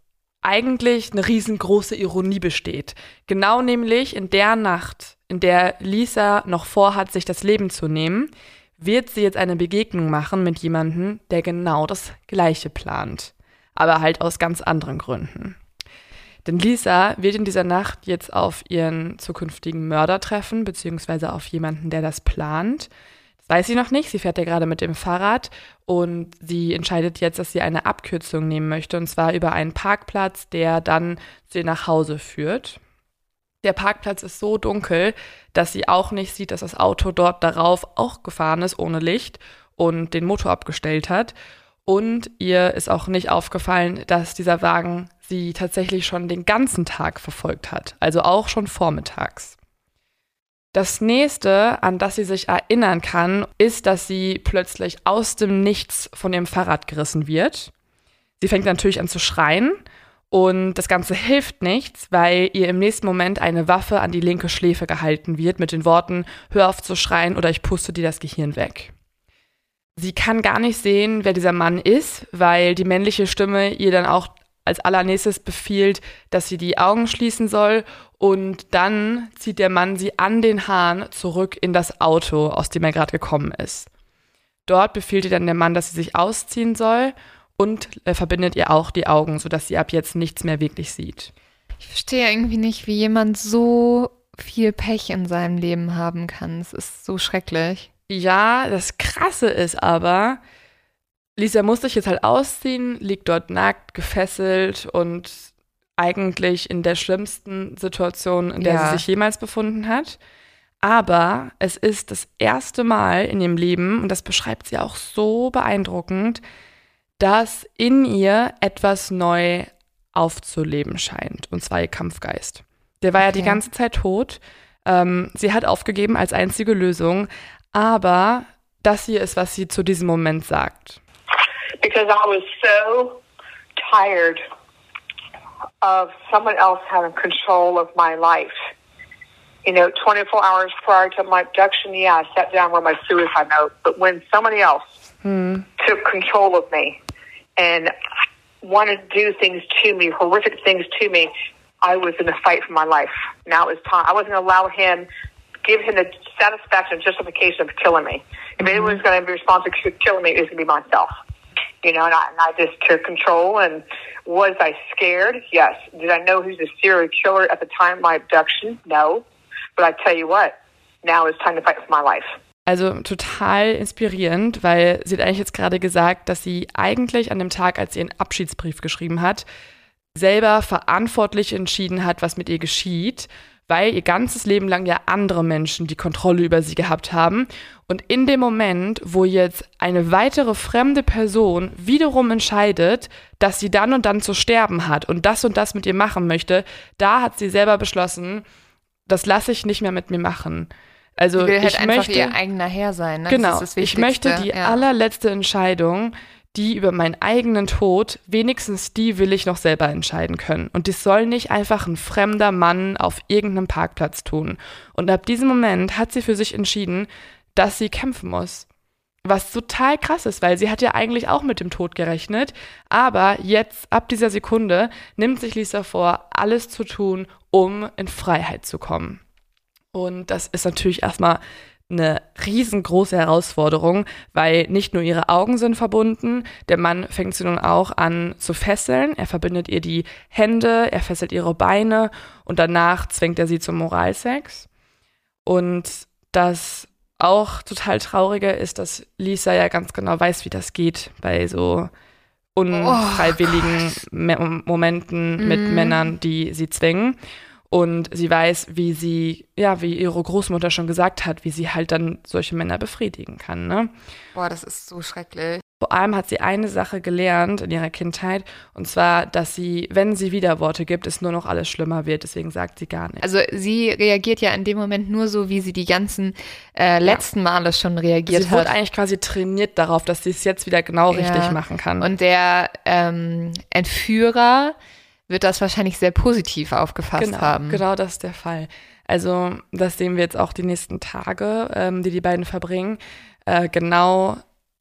Speaker 2: eigentlich eine riesengroße Ironie besteht. Genau nämlich in der Nacht, in der Lisa noch vorhat, sich das Leben zu nehmen, wird sie jetzt eine Begegnung machen mit jemandem, der genau das Gleiche plant. Aber halt aus ganz anderen Gründen. Denn Lisa wird in dieser Nacht jetzt auf ihren zukünftigen Mörder treffen, beziehungsweise auf jemanden, der das plant. Das weiß sie noch nicht. Sie fährt ja gerade mit dem Fahrrad und sie entscheidet jetzt, dass sie eine Abkürzung nehmen möchte und zwar über einen Parkplatz, der dann sie nach Hause führt. Der Parkplatz ist so dunkel, dass sie auch nicht sieht, dass das Auto dort darauf auch gefahren ist ohne Licht und den Motor abgestellt hat. Und ihr ist auch nicht aufgefallen, dass dieser Wagen sie tatsächlich schon den ganzen Tag verfolgt hat, also auch schon vormittags. Das nächste, an das sie sich erinnern kann, ist, dass sie plötzlich aus dem Nichts von ihrem Fahrrad gerissen wird. Sie fängt natürlich an zu schreien und das Ganze hilft nichts, weil ihr im nächsten Moment eine Waffe an die linke Schläfe gehalten wird mit den Worten, hör auf zu schreien oder ich puste dir das Gehirn weg. Sie kann gar nicht sehen, wer dieser Mann ist, weil die männliche Stimme ihr dann auch als allernächstes befiehlt, dass sie die Augen schließen soll und dann zieht der Mann sie an den Haaren zurück in das Auto, aus dem er gerade gekommen ist. Dort befiehlt ihr dann der Mann, dass sie sich ausziehen soll und er verbindet ihr auch die Augen, sodass sie ab jetzt nichts mehr wirklich sieht.
Speaker 1: Ich verstehe irgendwie nicht, wie jemand so viel Pech in seinem Leben haben kann. Es ist so schrecklich.
Speaker 2: Ja, das Krasse ist aber, Lisa muss sich jetzt halt ausziehen, liegt dort nackt, gefesselt und eigentlich in der schlimmsten Situation, in der ja. sie sich jemals befunden hat. Aber es ist das erste Mal in ihrem Leben, und das beschreibt sie auch so beeindruckend, dass in ihr etwas neu aufzuleben scheint, und zwar ihr Kampfgeist. Der war okay. ja die ganze Zeit tot. Ähm, sie hat aufgegeben als einzige Lösung, aber das hier ist, was sie zu diesem Moment sagt.
Speaker 3: Because I was so tired of someone else having control of my life. You know, 24 hours prior to my abduction, yeah, I sat down with my suicide note. But when somebody else hmm. took control of me and wanted to do things to me, horrific things to me, I was in a fight for my life. Now it was time. I wasn't going to allow him give him the satisfaction and justification of killing me. If mm-hmm. anyone's going to be responsible for killing me, it's going to be myself. You know, and I, and I just took control. And was I scared? Yes. Did I know who's a serial killer at the time of my abduction? No. But I tell you what, now it's time to fight for my life.
Speaker 2: Also total inspirierend, weil sie hat eigentlich jetzt gerade gesagt, dass sie eigentlich an dem Tag, als sie ihren Abschiedsbrief geschrieben hat, selber verantwortlich entschieden hat, was mit ihr geschieht weil ihr ganzes Leben lang ja andere Menschen die Kontrolle über sie gehabt haben. Und in dem Moment, wo jetzt eine weitere fremde Person wiederum entscheidet, dass sie dann und dann zu sterben hat und das und das mit ihr machen möchte, da hat sie selber beschlossen, das lasse ich nicht mehr mit mir machen. Also
Speaker 1: halt
Speaker 2: ich
Speaker 1: einfach
Speaker 2: möchte
Speaker 1: ihr eigener Herr sein. Ne?
Speaker 2: Genau. ich möchte die ja. allerletzte Entscheidung die über meinen eigenen Tod, wenigstens die will ich noch selber entscheiden können. Und das soll nicht einfach ein fremder Mann auf irgendeinem Parkplatz tun. Und ab diesem Moment hat sie für sich entschieden, dass sie kämpfen muss. Was total krass ist, weil sie hat ja eigentlich auch mit dem Tod gerechnet. Aber jetzt, ab dieser Sekunde, nimmt sich Lisa vor, alles zu tun, um in Freiheit zu kommen. Und das ist natürlich erstmal eine riesengroße Herausforderung, weil nicht nur ihre Augen sind verbunden, der Mann fängt sie nun auch an zu fesseln. Er verbindet ihr die Hände, er fesselt ihre Beine und danach zwingt er sie zum Moralsex. Und das auch total traurige ist, dass Lisa ja ganz genau weiß, wie das geht bei so unfreiwilligen oh, Momenten mit mm. Männern, die sie zwingen. Und sie weiß, wie sie, ja, wie ihre Großmutter schon gesagt hat, wie sie halt dann solche Männer befriedigen kann. Ne?
Speaker 1: Boah, das ist so schrecklich.
Speaker 2: Vor allem hat sie eine Sache gelernt in ihrer Kindheit, und zwar, dass sie, wenn sie Widerworte gibt, es nur noch alles schlimmer wird. Deswegen sagt sie gar nichts.
Speaker 1: Also sie reagiert ja in dem Moment nur so, wie sie die ganzen äh, letzten ja. Male schon reagiert
Speaker 2: sie
Speaker 1: hat.
Speaker 2: Sie wird eigentlich quasi trainiert darauf, dass sie es jetzt wieder genau ja. richtig machen kann.
Speaker 1: Und der ähm, Entführer wird das wahrscheinlich sehr positiv aufgefasst
Speaker 2: genau,
Speaker 1: haben.
Speaker 2: Genau, das ist der Fall. Also das sehen wir jetzt auch die nächsten Tage, ähm, die die beiden verbringen. Äh, genau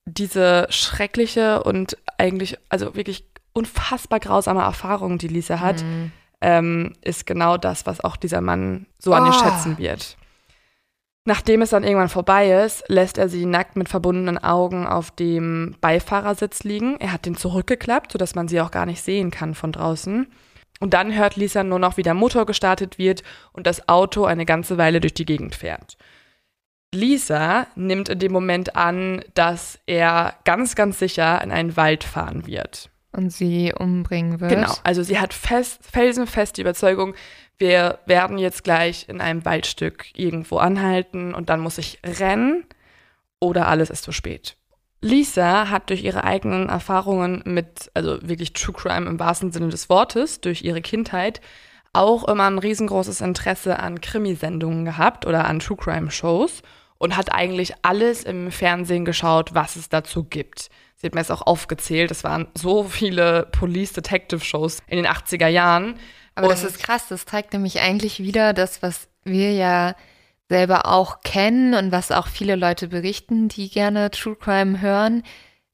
Speaker 2: diese schreckliche und eigentlich, also wirklich unfassbar grausame Erfahrung, die Lisa hat, mhm. ähm, ist genau das, was auch dieser Mann so an ihr oh. schätzen wird. Nachdem es dann irgendwann vorbei ist, lässt er sie nackt mit verbundenen Augen auf dem Beifahrersitz liegen. Er hat den zurückgeklappt, sodass man sie auch gar nicht sehen kann von draußen. Und dann hört Lisa nur noch, wie der Motor gestartet wird und das Auto eine ganze Weile durch die Gegend fährt. Lisa nimmt in dem Moment an, dass er ganz, ganz sicher in einen Wald fahren wird.
Speaker 1: Und sie umbringen wird.
Speaker 2: Genau, also sie hat fest, felsenfest die Überzeugung, wir werden jetzt gleich in einem Waldstück irgendwo anhalten und dann muss ich rennen oder alles ist zu spät. Lisa hat durch ihre eigenen Erfahrungen mit, also wirklich True Crime im wahrsten Sinne des Wortes, durch ihre Kindheit, auch immer ein riesengroßes Interesse an Krimisendungen gehabt oder an True Crime Shows und hat eigentlich alles im Fernsehen geschaut, was es dazu gibt. Sie hat mir es auch aufgezählt, es waren so viele Police Detective Shows in den 80er Jahren.
Speaker 1: Aber
Speaker 2: Und-
Speaker 1: das ist krass, das zeigt nämlich eigentlich wieder das, was wir ja selber auch kennen und was auch viele Leute berichten, die gerne True Crime hören,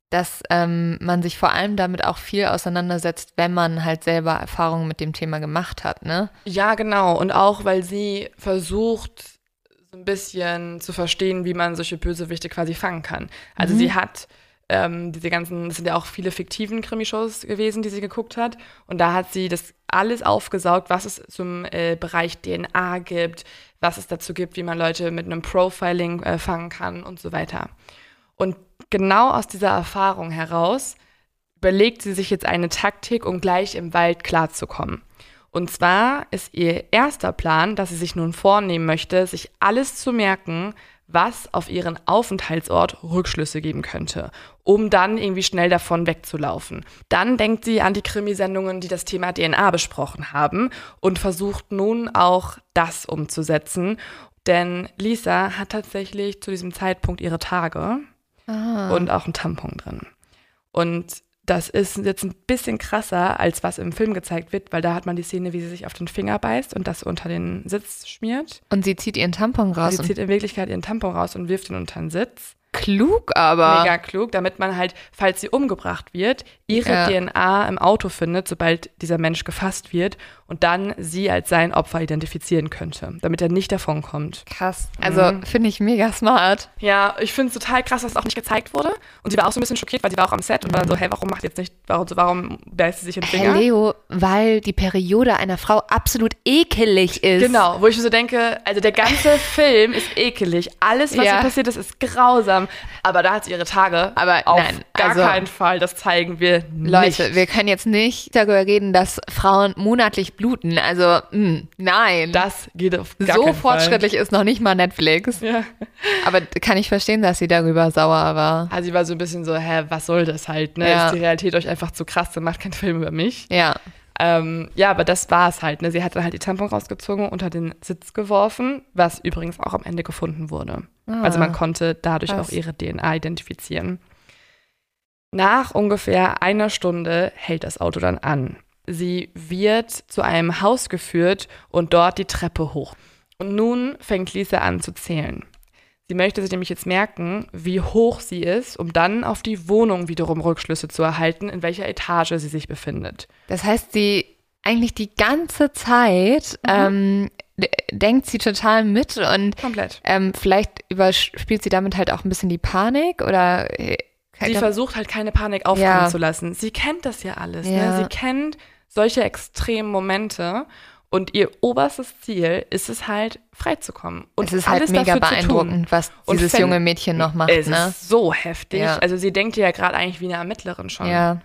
Speaker 1: dass ähm, man sich vor allem damit auch viel auseinandersetzt, wenn man halt selber Erfahrungen mit dem Thema gemacht hat, ne?
Speaker 2: Ja, genau. Und auch, weil sie versucht, so ein bisschen zu verstehen, wie man solche Bösewichte quasi fangen kann. Also
Speaker 1: Mhm.
Speaker 2: sie hat ähm, diese ganzen, es sind ja auch viele fiktiven Krimishows gewesen, die sie geguckt hat. Und da hat sie das alles aufgesaugt, was es zum äh, Bereich DNA gibt, was es dazu gibt, wie man Leute mit einem Profiling äh, fangen kann und so weiter. Und genau aus dieser Erfahrung heraus überlegt sie sich jetzt eine Taktik, um gleich im Wald klarzukommen. Und zwar ist ihr erster Plan, dass sie sich nun vornehmen möchte, sich alles zu merken, was auf ihren Aufenthaltsort Rückschlüsse geben könnte, um dann irgendwie schnell davon wegzulaufen. Dann denkt sie an die Krimisendungen, die das Thema DNA besprochen haben und versucht nun auch das umzusetzen. Denn Lisa hat tatsächlich zu diesem Zeitpunkt ihre Tage
Speaker 1: Ah.
Speaker 2: und auch einen Tampon drin. Und das ist jetzt ein bisschen krasser, als was im Film gezeigt wird, weil da hat man die Szene, wie sie sich auf den Finger beißt und das unter den Sitz schmiert.
Speaker 1: Und sie zieht ihren Tampon raus.
Speaker 2: sie zieht in Wirklichkeit ihren Tampon raus und wirft ihn unter den Sitz.
Speaker 1: Klug aber.
Speaker 2: Mega klug, damit man halt, falls sie umgebracht wird, ihre
Speaker 1: Ja.
Speaker 2: DNA im Auto findet, sobald dieser Mensch gefasst wird und dann sie als sein Opfer identifizieren könnte, damit er nicht davonkommt.
Speaker 1: Krass. Also finde ich mega smart.
Speaker 2: Ja, ich finde es total krass, dass es auch nicht gezeigt wurde. Und sie war auch so ein bisschen schockiert, weil sie war auch am Set und war so, hey, warum macht jetzt nicht, warum, warum beißt sie sich in den Finger?
Speaker 1: Leo, weil die Periode einer Frau absolut ekelig ist.
Speaker 2: Genau, wo ich mir so denke, also der ganze Film ist ekelig. Alles, was
Speaker 1: Ja.
Speaker 2: hier passiert ist, ist grausam. Aber da hat sie ihre Tage.
Speaker 1: Aber
Speaker 2: auf
Speaker 1: nein,
Speaker 2: gar
Speaker 1: also-
Speaker 2: keinen Fall. Das zeigen wir
Speaker 1: Leute,
Speaker 2: nicht.
Speaker 1: wir können jetzt nicht darüber reden, dass Frauen monatlich bluten. Also, mh, nein.
Speaker 2: das geht auf gar
Speaker 1: so fortschrittlich ist noch nicht mal Netflix.
Speaker 2: Fall. Ja.
Speaker 1: Aber kann ich verstehen, dass sie darüber sauer war.
Speaker 2: Also sie war so ein bisschen so, hä, was soll das halt, ne?
Speaker 1: Ja.
Speaker 2: Ist die Realität euch einfach zu krass, dann macht keinen Film über mich.
Speaker 1: Ja.
Speaker 2: Ähm, ja, aber das war es halt. Ne? Sie hat dann halt die Tampon rausgezogen, unter den Sitz geworfen, was übrigens auch am Ende gefunden wurde.
Speaker 1: Ah.
Speaker 2: Also man konnte dadurch
Speaker 1: krass.
Speaker 2: auch ihre DNA identifizieren. Nach ungefähr einer Stunde hält das Auto dann an. Sie wird zu einem Haus geführt und dort die Treppe hoch. Und nun fängt Lisa an zu zählen. Sie möchte sich nämlich jetzt merken, wie hoch sie ist, um dann auf die Wohnung wiederum Rückschlüsse zu erhalten, in welcher Etage sie sich befindet.
Speaker 1: Das heißt, sie eigentlich die ganze Zeit
Speaker 2: Mhm.
Speaker 1: ähm, denkt sie total mit und
Speaker 2: Komplett.
Speaker 1: ähm, vielleicht überspielt sie damit halt auch ein bisschen die Panik oder äh,
Speaker 2: Sie versucht halt keine Panik aufkommen
Speaker 1: Ja.
Speaker 2: zu lassen. Sie kennt das ja alles.
Speaker 1: Ja.
Speaker 2: Ne? Sie kennt solche extremen Momente und ihr oberstes Ziel ist es halt, freizukommen. Und
Speaker 1: es ist halt mega beeindruckend, was
Speaker 2: Und
Speaker 1: dieses junge Mädchen noch macht,
Speaker 2: Es
Speaker 1: ne?
Speaker 2: ist so heftig.
Speaker 1: Ja.
Speaker 2: Also sie denkt ja gerade eigentlich wie eine Ermittlerin schon.
Speaker 1: Ja.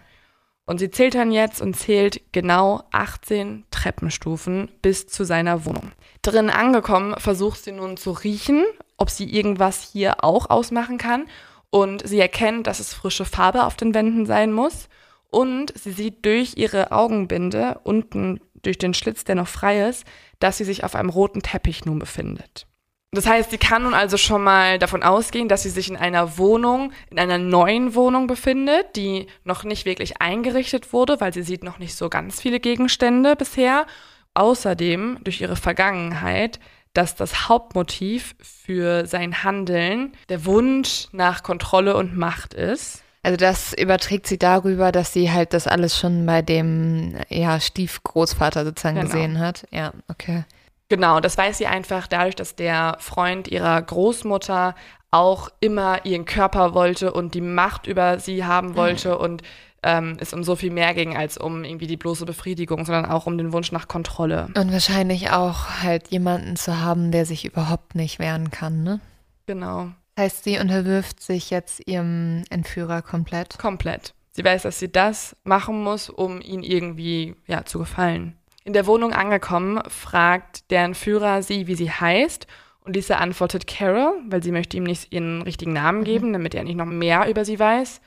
Speaker 2: Und sie zählt dann jetzt und zählt genau 18 Treppenstufen bis zu seiner Wohnung. Drin angekommen, versucht sie nun zu riechen, ob sie irgendwas hier auch ausmachen kann. Und sie erkennt, dass es frische Farbe auf den Wänden sein muss. Und sie sieht durch ihre Augenbinde unten durch den Schlitz, der noch frei ist, dass sie sich auf einem roten Teppich nun befindet. Das heißt, sie kann nun also schon mal davon ausgehen, dass sie sich in einer Wohnung, in einer neuen Wohnung befindet, die noch nicht wirklich eingerichtet wurde, weil sie sieht noch nicht so ganz viele Gegenstände bisher. Außerdem durch ihre Vergangenheit, dass das Hauptmotiv für sein Handeln der Wunsch nach Kontrolle und Macht ist.
Speaker 1: Also das überträgt sie darüber, dass sie halt das alles schon bei dem ja, Stiefgroßvater sozusagen
Speaker 2: Genau.
Speaker 1: gesehen hat. Ja, okay.
Speaker 2: Genau, das weiß sie einfach dadurch, dass der Freund ihrer Großmutter auch immer ihren Körper wollte und die Macht über sie haben wollte und ähm, es um so viel mehr ging als um irgendwie die bloße Befriedigung, sondern auch um den Wunsch nach Kontrolle.
Speaker 1: Und wahrscheinlich auch halt jemanden zu haben, der sich überhaupt nicht wehren kann, ne?
Speaker 2: Genau.
Speaker 1: Heißt, sie unterwirft sich jetzt ihrem Entführer komplett.
Speaker 2: Komplett. Sie weiß, dass sie das machen muss, um ihn irgendwie ja, zu gefallen. In der Wohnung angekommen, fragt der Entführer sie, wie sie heißt. Und Lisa antwortet Carol, weil sie möchte ihm nicht ihren richtigen Namen geben, damit er nicht noch mehr über sie weiß.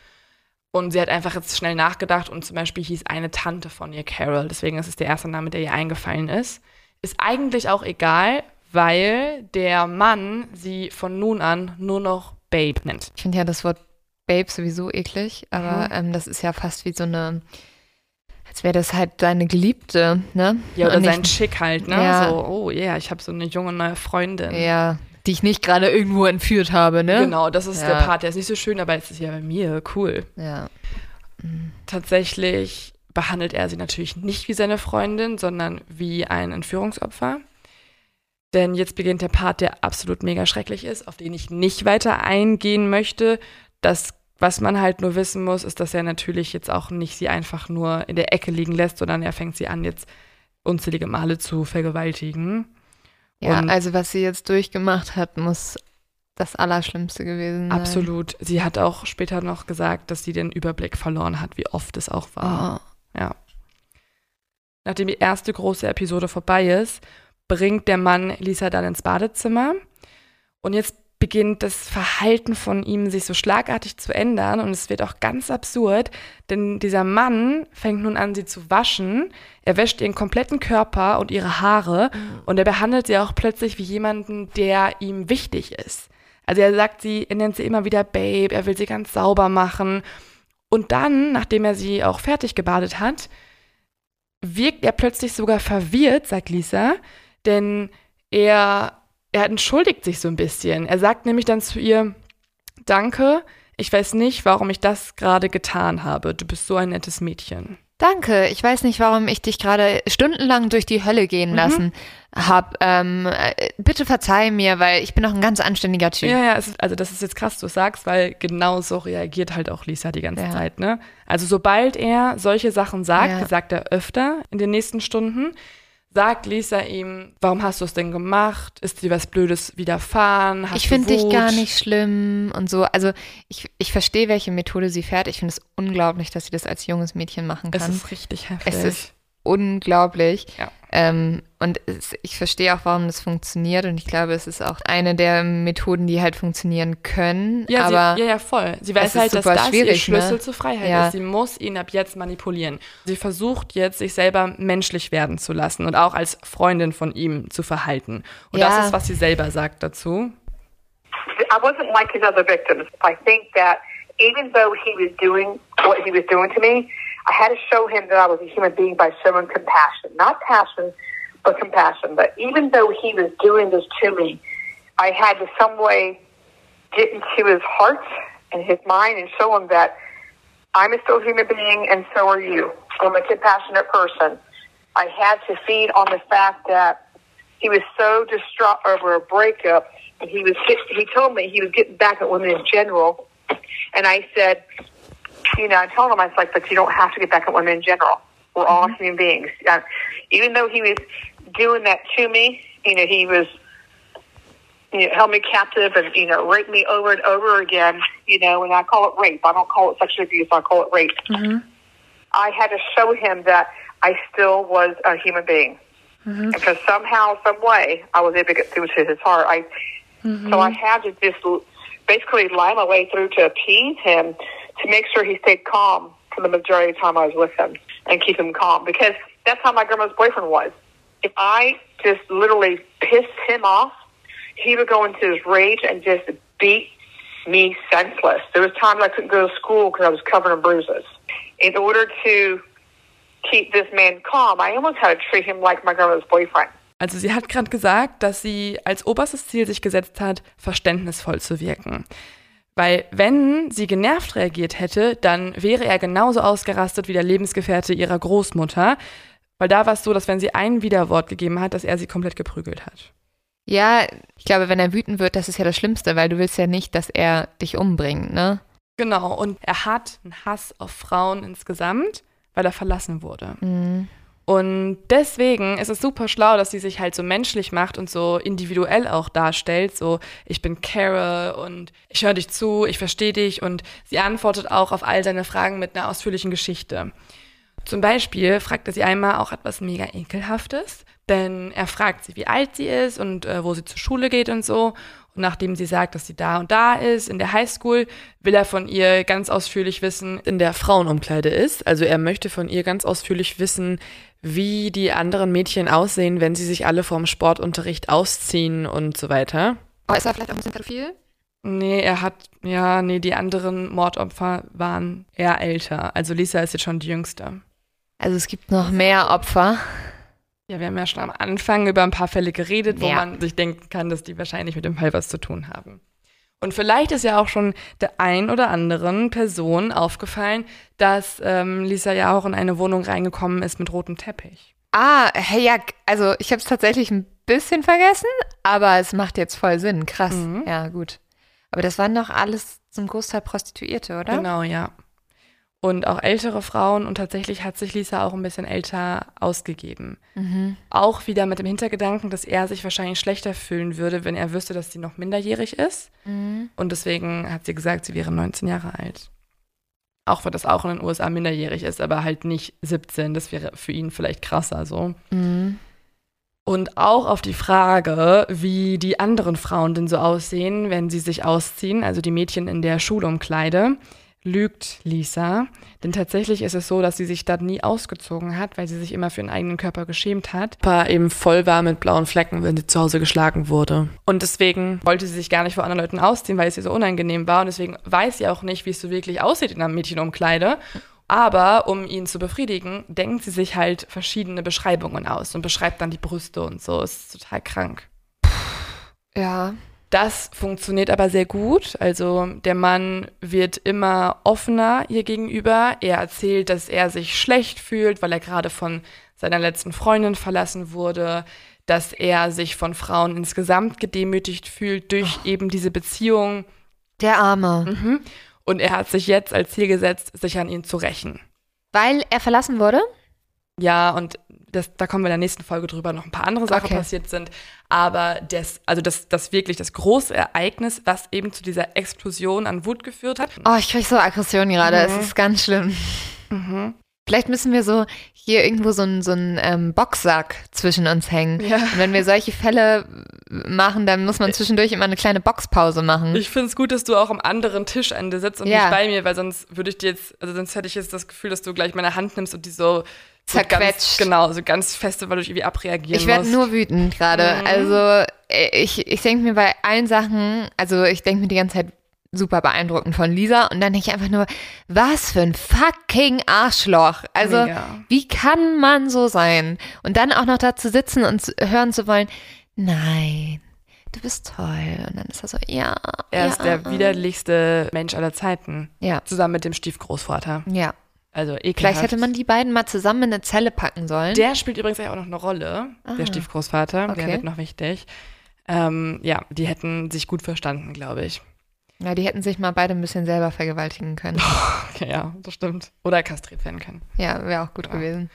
Speaker 2: Und sie hat einfach jetzt schnell nachgedacht und zum Beispiel hieß eine Tante von ihr Carol. Deswegen ist es der erste Name, der ihr eingefallen ist. Ist eigentlich auch egal, weil der Mann sie von nun an nur noch Babe nennt.
Speaker 1: Ich finde ja das Wort Babe sowieso eklig, aber
Speaker 2: Mhm.
Speaker 1: ähm, das ist ja fast wie so eine, als wäre das halt deine Geliebte, ne?
Speaker 2: Ja, oder
Speaker 1: Und
Speaker 2: sein
Speaker 1: nicht-
Speaker 2: Chick halt, ne?
Speaker 1: Ja.
Speaker 2: So, oh ja, yeah, ich habe so eine junge neue Freundin.
Speaker 1: Ja, die ich nicht gerade irgendwo entführt habe, ne?
Speaker 2: Genau, das ist
Speaker 1: Ja.
Speaker 2: der Part, der ist nicht so schön, aber jetzt ist ja bei mir cool.
Speaker 1: Ja.
Speaker 2: Tatsächlich behandelt er sie natürlich nicht wie seine Freundin, sondern wie ein Entführungsopfer. Denn jetzt beginnt der Part, der absolut mega schrecklich ist, auf den ich nicht weiter eingehen möchte. Das, was man halt nur wissen muss, ist, dass er natürlich jetzt auch nicht sie einfach nur in der Ecke liegen lässt, sondern er fängt sie an, jetzt unzählige Male zu vergewaltigen.
Speaker 1: Ja,
Speaker 2: Und-
Speaker 1: also was sie jetzt durchgemacht hat, muss das Allerschlimmste gewesen sein.
Speaker 2: Absolut. Sie hat auch später noch gesagt, dass sie den Überblick verloren hat, wie oft es auch war.
Speaker 1: Oh.
Speaker 2: Ja. Nachdem die erste große Episode vorbei ist, bringt der Mann Lisa dann ins Badezimmer. Und jetzt beginnt das Verhalten von ihm sich so schlagartig zu ändern und es wird auch ganz absurd, denn dieser Mann fängt nun an, sie zu waschen. Er wäscht ihren kompletten Körper und ihre Haare und er behandelt sie auch plötzlich wie jemanden, der ihm wichtig ist. Also er sagt sie, er nennt sie immer wieder Babe, er will sie ganz sauber machen. Und dann, nachdem er sie auch fertig gebadet hat, wirkt er plötzlich sogar verwirrt, sagt Lisa, denn er, er entschuldigt sich so ein bisschen. Er sagt nämlich dann zu ihr, danke, ich weiß nicht, warum ich das gerade getan habe. Du bist so ein nettes Mädchen.
Speaker 1: Danke, ich weiß nicht, warum ich dich gerade stundenlang durch die Hölle gehen
Speaker 2: Mhm.
Speaker 1: lassen hab. Ähm, äh, bitte verzeih mir, weil ich bin noch ein ganz anständiger Typ.
Speaker 2: Ja, ja, ist, also das ist jetzt krass, du sagst, weil genau so reagiert halt auch Lisa die ganze
Speaker 1: Ja.
Speaker 2: Zeit, ne? Also sobald er solche Sachen sagt,
Speaker 1: Ja.
Speaker 2: sagt er öfter in den nächsten Stunden, sagt Lisa ihm, warum hast du es denn gemacht? Ist dir was Blödes widerfahren? Hast
Speaker 1: ich finde dich gar nicht schlimm und so. Also ich, ich verstehe, welche Methode sie fährt. Ich finde es unglaublich, dass sie das als junges Mädchen machen
Speaker 2: Es
Speaker 1: kann.
Speaker 2: ist richtig heftig.
Speaker 1: Es ist unglaublich.
Speaker 2: Ja.
Speaker 1: Ähm, und es, ich verstehe auch, warum das funktioniert. Und ich glaube, es ist auch eine der Methoden, die halt funktionieren können.
Speaker 2: ja,
Speaker 1: aber
Speaker 2: sie, ja, ja, voll. Sie weiß halt, dass das ihr
Speaker 1: schwierig,
Speaker 2: Schlüssel
Speaker 1: ne?
Speaker 2: zur Freiheit
Speaker 1: Ja.
Speaker 2: ist. Sie muss ihn ab jetzt manipulieren. Sie versucht jetzt, sich selber menschlich werden zu lassen und auch als Freundin von ihm zu verhalten. Und
Speaker 1: Ja.
Speaker 2: das ist, was sie selber sagt dazu.
Speaker 3: I wasn't like his other victims. I think that even though he was doing what he was doing to me, I had to show him that I was a human being by showing compassion. Not passion, but compassion. But even though he was doing this to me, I had to some way get into his heart and his mind and show him that I'm a still human being and so are you. I'm a compassionate person. I had to feed on the fact that he was so distraught over a breakup and he was he told me he was getting back at women in general and I said you know I told him I was like but you don't have to get back at women in general. We're all mm-hmm. human beings. Uh, even though he was doing that to me you know he was you know held me captive and you know raped me over and over again you know and I call it rape. I don't call it sexual abuse. I call it rape. Mm-hmm. I had to show him that I still was a human being. Mm-hmm. Because somehow, some way, I was able to get through to his heart. I so I had to just basically lie my way through to appease him to make sure he stayed calm for the majority of the time I was with him and keep him calm because that's how my grandma's boyfriend was. If I just literally pissed him off, he would go into his rage and just beat me senseless. There was times I couldn't go to school because I was covered in bruises. In order to keep this man calm, I almost had to treat him like my grandma's boyfriend.
Speaker 2: Also sie hat gerade gesagt, dass sie als oberstes Ziel sich gesetzt hat, verständnisvoll zu wirken. Weil wenn sie genervt reagiert hätte, dann wäre er genauso ausgerastet wie der Lebensgefährte ihrer Großmutter. Weil da war es so, dass wenn sie ein Widerwort gegeben hat, dass er sie komplett geprügelt hat.
Speaker 1: ja, ich glaube, wenn er wütend wird, das ist ja das Schlimmste, weil du willst ja nicht, dass er dich umbringt, ne?
Speaker 2: Genau, und er hat einen Hass auf Frauen insgesamt, weil er verlassen wurde.
Speaker 1: Mhm.
Speaker 2: Und deswegen ist es super schlau, dass sie sich halt so menschlich macht und so individuell auch darstellt. So, ich bin Carol und ich höre dich zu, ich verstehe dich und sie antwortet auch auf all seine Fragen mit einer ausführlichen Geschichte. Zum Beispiel fragt er sie einmal auch etwas mega ekelhaftes, denn er fragt sie, wie alt sie ist und äh, wo sie zur Schule geht und so. Und nachdem sie sagt, dass sie da und da ist, in der Highschool, will er von ihr ganz ausführlich wissen, in der Frauenumkleide ist. Also er möchte von ihr ganz ausführlich wissen, wie die anderen Mädchen aussehen, wenn sie sich alle vom Sportunterricht ausziehen und so weiter.
Speaker 1: Oh, ist er vielleicht auch ein bisschen pädophil?
Speaker 2: Nee, er hat, ja, nee, die anderen Mordopfer waren eher älter. Also Lisa ist jetzt schon die jüngste.
Speaker 1: Also es gibt noch mehr Opfer.
Speaker 2: Ja, wir haben ja schon am Anfang über ein paar Fälle geredet, wo
Speaker 1: Ja.
Speaker 2: man sich denken kann, dass die wahrscheinlich mit dem Fall was zu tun haben. Und vielleicht ist ja auch schon der ein oder anderen Person aufgefallen, dass ähm, Lisa ja auch in eine Wohnung reingekommen ist mit rotem Teppich.
Speaker 1: Ah, hey, ja, also ich habe es tatsächlich ein bisschen vergessen, aber es macht jetzt voll Sinn. Krass.
Speaker 2: Mhm.
Speaker 1: Ja, gut. Aber das waren doch alles zum Großteil Prostituierte, oder?
Speaker 2: Genau, ja. Und auch ältere Frauen und tatsächlich hat sich Lisa auch ein bisschen älter ausgegeben.
Speaker 1: Mhm.
Speaker 2: Auch wieder mit dem Hintergedanken, dass er sich wahrscheinlich schlechter fühlen würde, wenn er wüsste, dass sie noch minderjährig ist.
Speaker 1: Mhm.
Speaker 2: Und deswegen hat sie gesagt, sie wäre 19 Jahre alt. Auch wenn das auch in den USA minderjährig ist, aber halt nicht 17. Das wäre für ihn vielleicht krasser so.
Speaker 1: Mhm.
Speaker 2: Und auch auf die Frage, wie die anderen Frauen denn so aussehen, wenn sie sich ausziehen, also die Mädchen in der Schulumkleide, lügt Lisa. Denn tatsächlich ist es so, dass sie sich da nie ausgezogen hat, weil sie sich immer für ihren eigenen Körper geschämt hat. War eben voll war mit blauen Flecken, wenn sie zu Hause geschlagen wurde. Und deswegen wollte sie sich gar nicht vor anderen Leuten ausziehen, weil es ihr so unangenehm war. Und deswegen weiß sie auch nicht, wie es so wirklich aussieht in einer Mädchenumkleide. Aber um ihn zu befriedigen, denkt sie sich halt verschiedene Beschreibungen aus und beschreibt dann die Brüste und so. Ist total krank.
Speaker 1: Ja.
Speaker 2: Das funktioniert aber sehr gut. Also der Mann wird immer offener ihr gegenüber. Er erzählt, dass er sich schlecht fühlt, weil er gerade von seiner letzten Freundin verlassen wurde, dass er sich von Frauen insgesamt gedemütigt fühlt durch eben diese Beziehung.
Speaker 1: Der Arme.
Speaker 2: Mhm. Und er hat sich jetzt als Ziel gesetzt, sich an ihn zu rächen.
Speaker 1: Weil er verlassen wurde?
Speaker 2: Ja, und das, da kommen wir in der nächsten Folge drüber, noch ein paar andere Sachen
Speaker 1: Okay.
Speaker 2: passiert sind. Aber das, also das, das wirklich das große Ereignis, was eben zu dieser Explosion an Wut geführt hat.
Speaker 1: Oh, ich krieg so Aggression gerade.
Speaker 2: Mhm.
Speaker 1: Es ist ganz schlimm. Vielleicht müssen wir so hier irgendwo so einen so einen, ähm, Boxsack zwischen uns hängen.
Speaker 2: Ja.
Speaker 1: Und wenn wir solche Fälle machen, dann muss man zwischendurch immer eine kleine Boxpause machen.
Speaker 2: Ich finde es gut, dass du auch am anderen Tischende sitzt und
Speaker 1: Ja.
Speaker 2: nicht bei mir, weil sonst würde ich dir jetzt, also sonst hätte ich jetzt das Gefühl, dass du gleich meine Hand nimmst und die so, so ganz,
Speaker 1: Zerquetscht.
Speaker 2: genau, so ganz feste, weil du irgendwie abreagieren
Speaker 1: Ich werde nur wütend gerade.
Speaker 2: Mhm.
Speaker 1: Also äh, ich, ich denke mir bei allen Sachen, also ich denke mir die ganze Zeit super beeindruckend von Lisa und dann denke ich einfach nur, was für ein fucking Arschloch. Also
Speaker 2: Mega.
Speaker 1: wie kann man so sein? Und dann auch noch da zu sitzen und hören zu wollen, nein, du bist toll. Und dann ist er so, ja.
Speaker 2: Er
Speaker 1: ja,
Speaker 2: ist der widerlichste Mensch aller Zeiten.
Speaker 1: Ja,
Speaker 2: Zusammen mit dem Stiefgroßvater.
Speaker 1: ja.
Speaker 2: Also ekelhaft.
Speaker 1: Vielleicht hätte man die beiden mal zusammen in eine Zelle packen sollen.
Speaker 2: Der spielt übrigens auch noch eine Rolle, der
Speaker 1: Ah.
Speaker 2: Stiefgroßvater. Der
Speaker 1: Okay.
Speaker 2: wird noch wichtig. Ähm, ja, die hätten sich gut verstanden, glaube ich.
Speaker 1: ja, die hätten sich mal beide ein bisschen selber vergewaltigen können.
Speaker 2: Okay, ja, das stimmt. Oder kastriert werden können.
Speaker 1: Ja, wäre auch gut
Speaker 2: Ja.
Speaker 1: gewesen.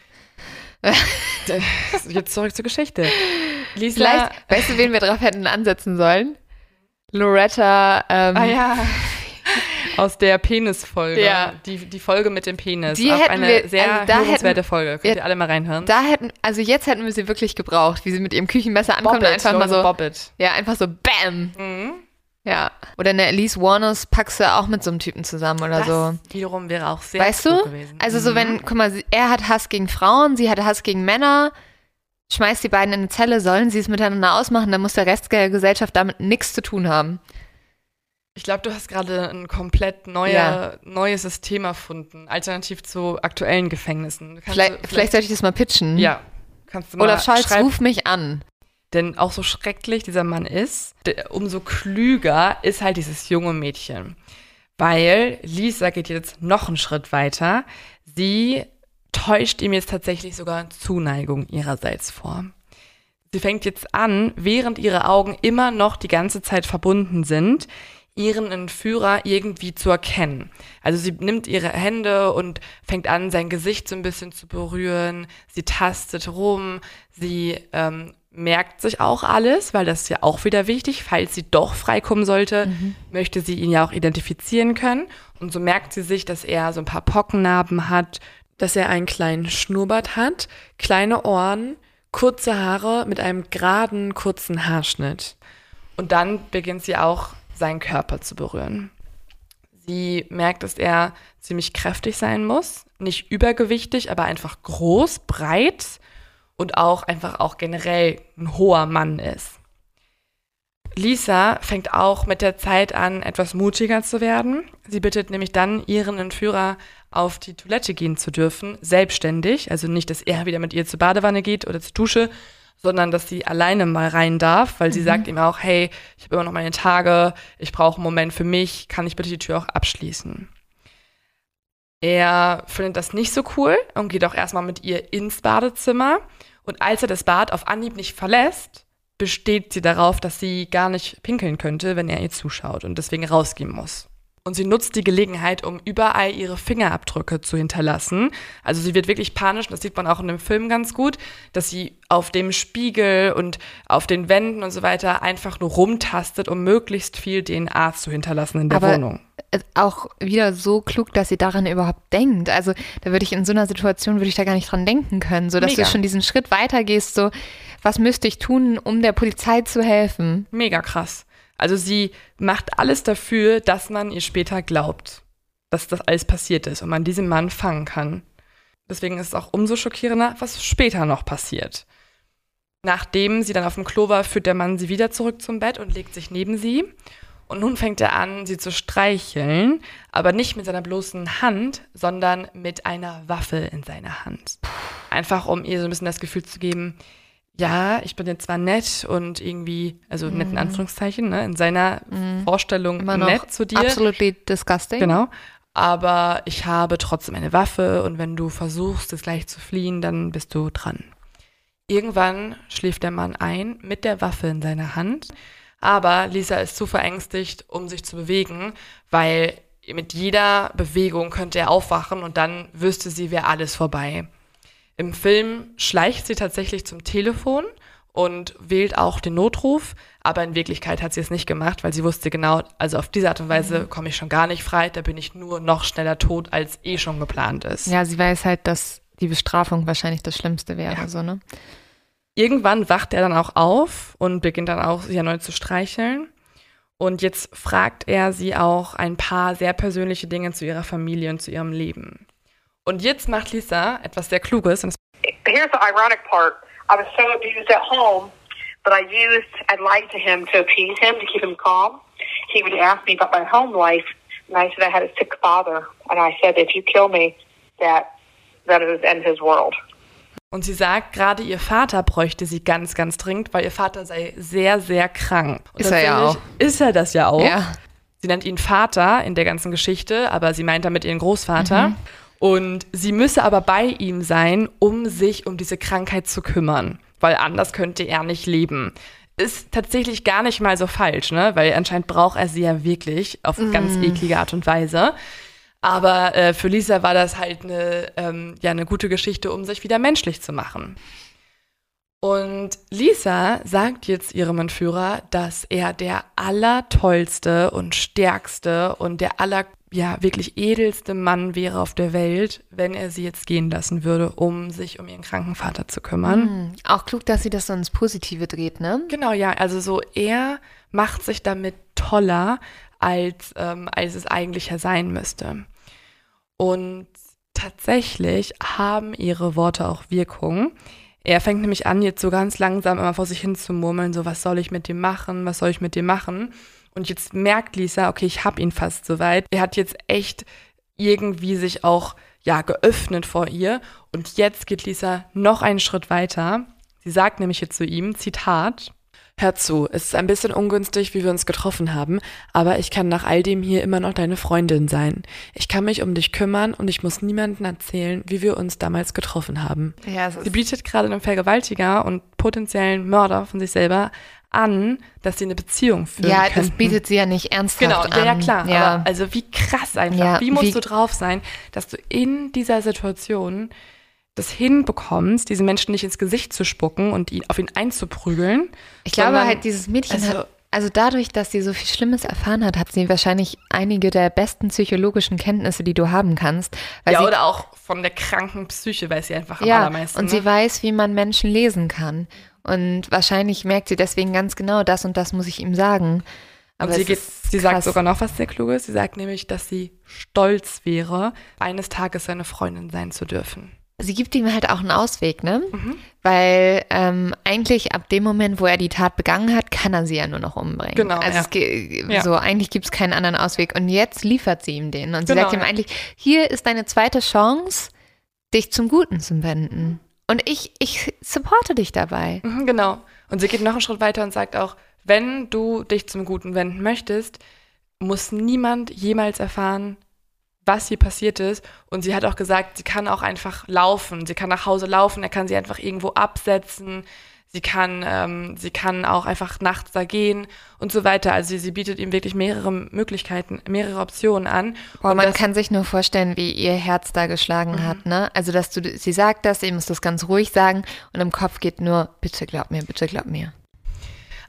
Speaker 2: Jetzt zurück zur Geschichte. Lisa.
Speaker 1: Vielleicht, weißt du, wen wir drauf hätten ansetzen sollen? Loretta, ähm,
Speaker 2: Ah ja. Aus der Penis-Folge.
Speaker 1: Ja.
Speaker 2: Die, die Folge mit dem Penis.
Speaker 1: Die
Speaker 2: Auch
Speaker 1: hätten
Speaker 2: eine
Speaker 1: wir-
Speaker 2: sehr
Speaker 1: also
Speaker 2: hörenswerte
Speaker 1: hätten-
Speaker 2: Folge. Könnt ihr alle mal reinhören.
Speaker 1: da hätten, also jetzt hätten wir sie wirklich gebraucht, wie sie mit ihrem Küchenmesser ankommt und einfach mal so,
Speaker 2: Bobbit.
Speaker 1: ja, einfach so BAM.
Speaker 2: Mhm.
Speaker 1: Ja. Oder eine Elise Warners packst du auch mit so einem Typen zusammen oder
Speaker 2: Das
Speaker 1: so.
Speaker 2: wiederum wäre auch sehr
Speaker 1: Weißt du?
Speaker 2: gewesen.
Speaker 1: Also so
Speaker 2: Mhm.
Speaker 1: wenn, guck mal, er hat Hass gegen Frauen, sie hat Hass gegen Männer, schmeißt die beiden in eine Zelle, sollen sie es miteinander ausmachen, dann muss der Rest der Gesellschaft damit nichts zu tun haben.
Speaker 2: Ich glaube, du hast gerade ein komplett neue,
Speaker 1: Ja.
Speaker 2: neues System erfunden, alternativ zu aktuellen Gefängnissen.
Speaker 1: Vielleicht,
Speaker 2: du,
Speaker 1: vielleicht sollte ich das mal pitchen.
Speaker 2: ja, kannst du mal
Speaker 1: Olaf Scholz,
Speaker 2: schreib-
Speaker 1: ruf mich an.
Speaker 2: Denn auch so schrecklich dieser Mann ist, umso klüger ist halt dieses junge Mädchen. Weil Lisa geht jetzt noch einen Schritt weiter. Sie täuscht ihm jetzt tatsächlich sogar Zuneigung ihrerseits vor. Sie fängt jetzt an, während ihre Augen immer noch die ganze Zeit verbunden sind, ihren Entführer irgendwie zu erkennen. Also sie nimmt ihre Hände und fängt an, sein Gesicht so ein bisschen zu berühren. Sie tastet rum. Sie ähm, merkt sich auch alles, weil das ist ja auch wieder wichtig. Falls sie doch freikommen sollte, mhm. möchte sie ihn ja auch identifizieren können. Und so merkt sie sich, dass er so ein paar Pockennarben hat, dass er einen kleinen Schnurrbart hat, kleine Ohren, kurze Haare mit einem geraden, kurzen Haarschnitt. Und dann beginnt sie auch, seinen Körper zu berühren. Sie merkt, dass er ziemlich kräftig sein muss, nicht übergewichtig, aber einfach groß, breit und auch einfach auch generell ein hoher Mann ist. Lisa fängt auch mit der Zeit an, etwas mutiger zu werden. Sie bittet nämlich dann ihren Entführer, auf die Toilette gehen zu dürfen, selbstständig. Also nicht, dass er wieder mit ihr zur Badewanne geht oder zur Dusche, sondern dass sie alleine mal rein darf, weil sie mhm. sagt ihm auch, hey, ich habe immer noch meine Tage, ich brauche einen Moment für mich, kann ich bitte die Tür auch abschließen? Er findet das nicht so cool und geht auch erstmal mit ihr ins Badezimmer. Und als er das Bad auf Anhieb nicht verlässt, besteht sie darauf, dass sie gar nicht pinkeln könnte, wenn er ihr zuschaut und deswegen rausgehen muss. Und sie nutzt die Gelegenheit, um überall ihre Fingerabdrücke zu hinterlassen. Also sie wird wirklich panisch, das sieht man auch in dem Film ganz gut, dass sie auf dem Spiegel und auf den Wänden und so weiter einfach nur rumtastet, um möglichst viel DNA zu hinterlassen in der
Speaker 1: Aber
Speaker 2: Wohnung.
Speaker 1: Auch wieder so klug, dass sie daran überhaupt denkt. Also da würde ich in so einer Situation, würde ich da gar nicht dran denken können, so dass Mega. du schon diesen Schritt weitergehst, so was müsste ich tun, um der Polizei zu helfen?
Speaker 2: Mega krass. Also sie macht alles dafür, dass man ihr später glaubt, dass das alles passiert ist und man diesen Mann fangen kann. Deswegen ist es auch umso schockierender, was später noch passiert. Nachdem sie dann auf dem Klo war, führt der Mann sie wieder zurück zum Bett und legt sich neben sie. Und nun fängt er an, sie zu streicheln, aber nicht mit seiner bloßen Hand, sondern mit einer Waffe in seiner Hand. Einfach um ihr so ein bisschen das Gefühl zu geben, ja, ich bin jetzt zwar nett und irgendwie, also mhm. nett in Anführungszeichen, ne, in seiner mhm. Vorstellung Immer nett zu dir.
Speaker 1: Absolutely disgusting.
Speaker 2: Genau. Aber ich habe trotzdem eine Waffe und wenn du versuchst, es gleich zu fliehen, dann bist du dran. Irgendwann schläft der Mann ein mit der Waffe in seiner Hand. Aber Lisa ist zu verängstigt, um sich zu bewegen, weil mit jeder Bewegung könnte er aufwachen und dann wüsste sie, wäre alles vorbei. Im Film schleicht sie tatsächlich zum Telefon und wählt auch den Notruf, aber in Wirklichkeit hat sie es nicht gemacht, weil sie wusste genau, also auf diese Art und Weise mhm. komme ich schon gar nicht frei, da bin ich nur noch schneller tot, als eh schon geplant ist.
Speaker 1: Ja, sie weiß halt, dass die Bestrafung wahrscheinlich das Schlimmste wäre, ja. so, ne?
Speaker 2: Irgendwann wacht er dann auch auf und beginnt dann auch, sie erneut zu streicheln. Und jetzt fragt er sie auch ein paar sehr persönliche Dinge zu ihrer Familie und zu ihrem Leben. Und jetzt macht Lisa etwas sehr Kluges.
Speaker 3: Here's the ironic part. I was so abused at home, but I used, I lied to him to appease him, to keep him calm. He would ask me about my home life, and I said I had a sick father. And I said, if you kill me, that, that is end his world.
Speaker 2: Und sie sagt, gerade ihr Vater bräuchte sie ganz, ganz dringend, weil ihr Vater sei sehr, sehr krank. Und
Speaker 1: ist er ja auch.
Speaker 2: Ist er das ja auch.
Speaker 1: Ja.
Speaker 2: Sie nennt ihn Vater in der ganzen Geschichte, aber sie meint damit ihren Großvater. Mhm. Und sie müsse aber bei ihm sein, um sich um diese Krankheit zu kümmern, weil anders könnte er nicht leben. Ist tatsächlich gar nicht mal so falsch, ne? Weil anscheinend braucht er sie ja wirklich auf mm. ganz eklige Art und Weise. Aber äh, für Lisa war das halt eine, ähm, ja, eine gute Geschichte, um sich wieder menschlich zu machen. Und Lisa sagt jetzt ihrem Entführer, dass er der allertollste und stärkste und der aller ja, wirklich edelste Mann wäre auf der Welt, wenn er sie jetzt gehen lassen würde, um sich um ihren kranken Vater zu kümmern. Mhm.
Speaker 1: Auch klug, dass sie das so ins Positive dreht, ne?
Speaker 2: Genau, ja. Also so, er macht sich damit toller, als, ähm, als es eigentlich ja sein müsste. Und tatsächlich haben ihre Worte auch Wirkung. Er fängt nämlich an, jetzt so ganz langsam immer vor sich hin zu murmeln, so, was soll ich mit dem machen, was soll ich mit dem machen? Und jetzt merkt Lisa, okay, ich habe ihn fast soweit. Er hat jetzt echt irgendwie sich auch ja geöffnet vor ihr. Und jetzt geht Lisa noch einen Schritt weiter. Sie sagt nämlich jetzt zu ihm, Zitat, Hör zu, es ist ein bisschen ungünstig, wie wir uns getroffen haben, aber ich kann nach all dem hier immer noch deine Freundin sein. Ich kann mich um dich kümmern und ich muss niemandem erzählen, wie wir uns damals getroffen haben.
Speaker 1: Ja,
Speaker 2: Sie bietet gerade einem Vergewaltiger und potenziellen Mörder von sich selber an, dass sie eine Beziehung führen
Speaker 1: Ja,
Speaker 2: könnten.
Speaker 1: das bietet sie ja nicht ernsthaft
Speaker 2: Genau,
Speaker 1: an.
Speaker 2: ja, ja klar.
Speaker 1: Ja.
Speaker 2: Also wie krass einfach.
Speaker 1: Ja,
Speaker 2: wie musst
Speaker 1: wie-
Speaker 2: du drauf sein, dass du in dieser Situation das hinbekommst, diesen Menschen nicht ins Gesicht zu spucken und ihn, auf ihn einzuprügeln.
Speaker 1: Ich glaube
Speaker 2: sondern-
Speaker 1: halt, dieses Mädchen
Speaker 2: also-
Speaker 1: hat, also dadurch, dass sie so viel Schlimmes erfahren hat, hat sie wahrscheinlich einige der besten psychologischen Kenntnisse, die du haben kannst. Weil
Speaker 2: ja,
Speaker 1: sie,
Speaker 2: oder auch von der kranken Psyche weiß sie einfach am
Speaker 1: ja,
Speaker 2: allermeisten.
Speaker 1: und
Speaker 2: ne?
Speaker 1: sie weiß, wie man Menschen lesen kann. Und wahrscheinlich merkt sie deswegen ganz genau, das und das muss ich ihm sagen. Aber
Speaker 2: und sie, geht, sie sagt sogar noch was sehr Kluges. Sie sagt nämlich, dass sie stolz wäre, eines Tages seine Freundin sein zu dürfen.
Speaker 1: sie gibt ihm halt auch einen Ausweg, ne?
Speaker 2: Mhm.
Speaker 1: Weil ähm, eigentlich ab dem Moment, wo er die Tat begangen hat, kann er sie ja nur noch umbringen.
Speaker 2: Genau,
Speaker 1: Also
Speaker 2: ja.
Speaker 1: es ge-
Speaker 2: Ja.
Speaker 1: so eigentlich gibt es keinen anderen Ausweg. Und jetzt liefert sie ihm den. Und sie
Speaker 2: Genau,
Speaker 1: sagt ihm
Speaker 2: ja.
Speaker 1: eigentlich, hier ist deine zweite Chance, dich zum Guten zu wenden. Und ich, ich supporte dich dabei.
Speaker 2: Mhm, genau. Und sie geht noch einen Schritt weiter und sagt auch, wenn du dich zum Guten wenden möchtest, muss niemand jemals erfahren, was hier passiert ist. Und sie hat auch gesagt, sie kann auch einfach laufen. Sie kann nach Hause laufen, er kann sie einfach irgendwo absetzen. Sie kann, ähm, sie kann auch einfach nachts da gehen und so weiter. Also sie, sie bietet ihm wirklich mehrere Möglichkeiten, mehrere Optionen an.
Speaker 1: Boah,
Speaker 2: Und
Speaker 1: man kann sich nur vorstellen, wie ihr Herz da geschlagen
Speaker 2: Mhm.
Speaker 1: hat, ne? Also, dass du, sie sagt das, ihr müsst das ganz ruhig sagen und im Kopf geht nur, bitte glaub mir, bitte glaub mir.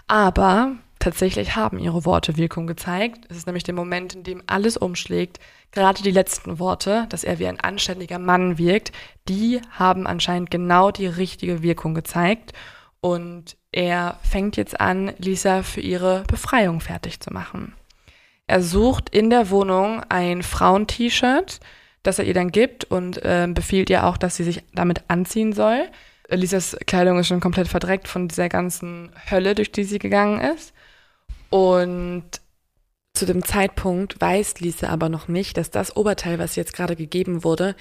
Speaker 2: Aber tatsächlich haben ihre Worte Wirkung gezeigt. Es ist nämlich der Moment, in dem alles umschlägt. Gerade die letzten Worte, dass er wie ein anständiger Mann wirkt, die haben anscheinend genau die richtige Wirkung gezeigt. Und er fängt jetzt an, Lisa für ihre Befreiung fertig zu machen. Er sucht in der Wohnung ein Frauen-T-Shirt, das er ihr dann gibt und ähm, befiehlt ihr auch, dass sie sich damit anziehen soll. Lisas Kleidung ist schon komplett verdreckt von dieser ganzen Hölle, durch die sie gegangen ist. Und zu dem Zeitpunkt weiß Lisa aber noch nicht, dass das Oberteil, was jetzt gerade gegeben wurde,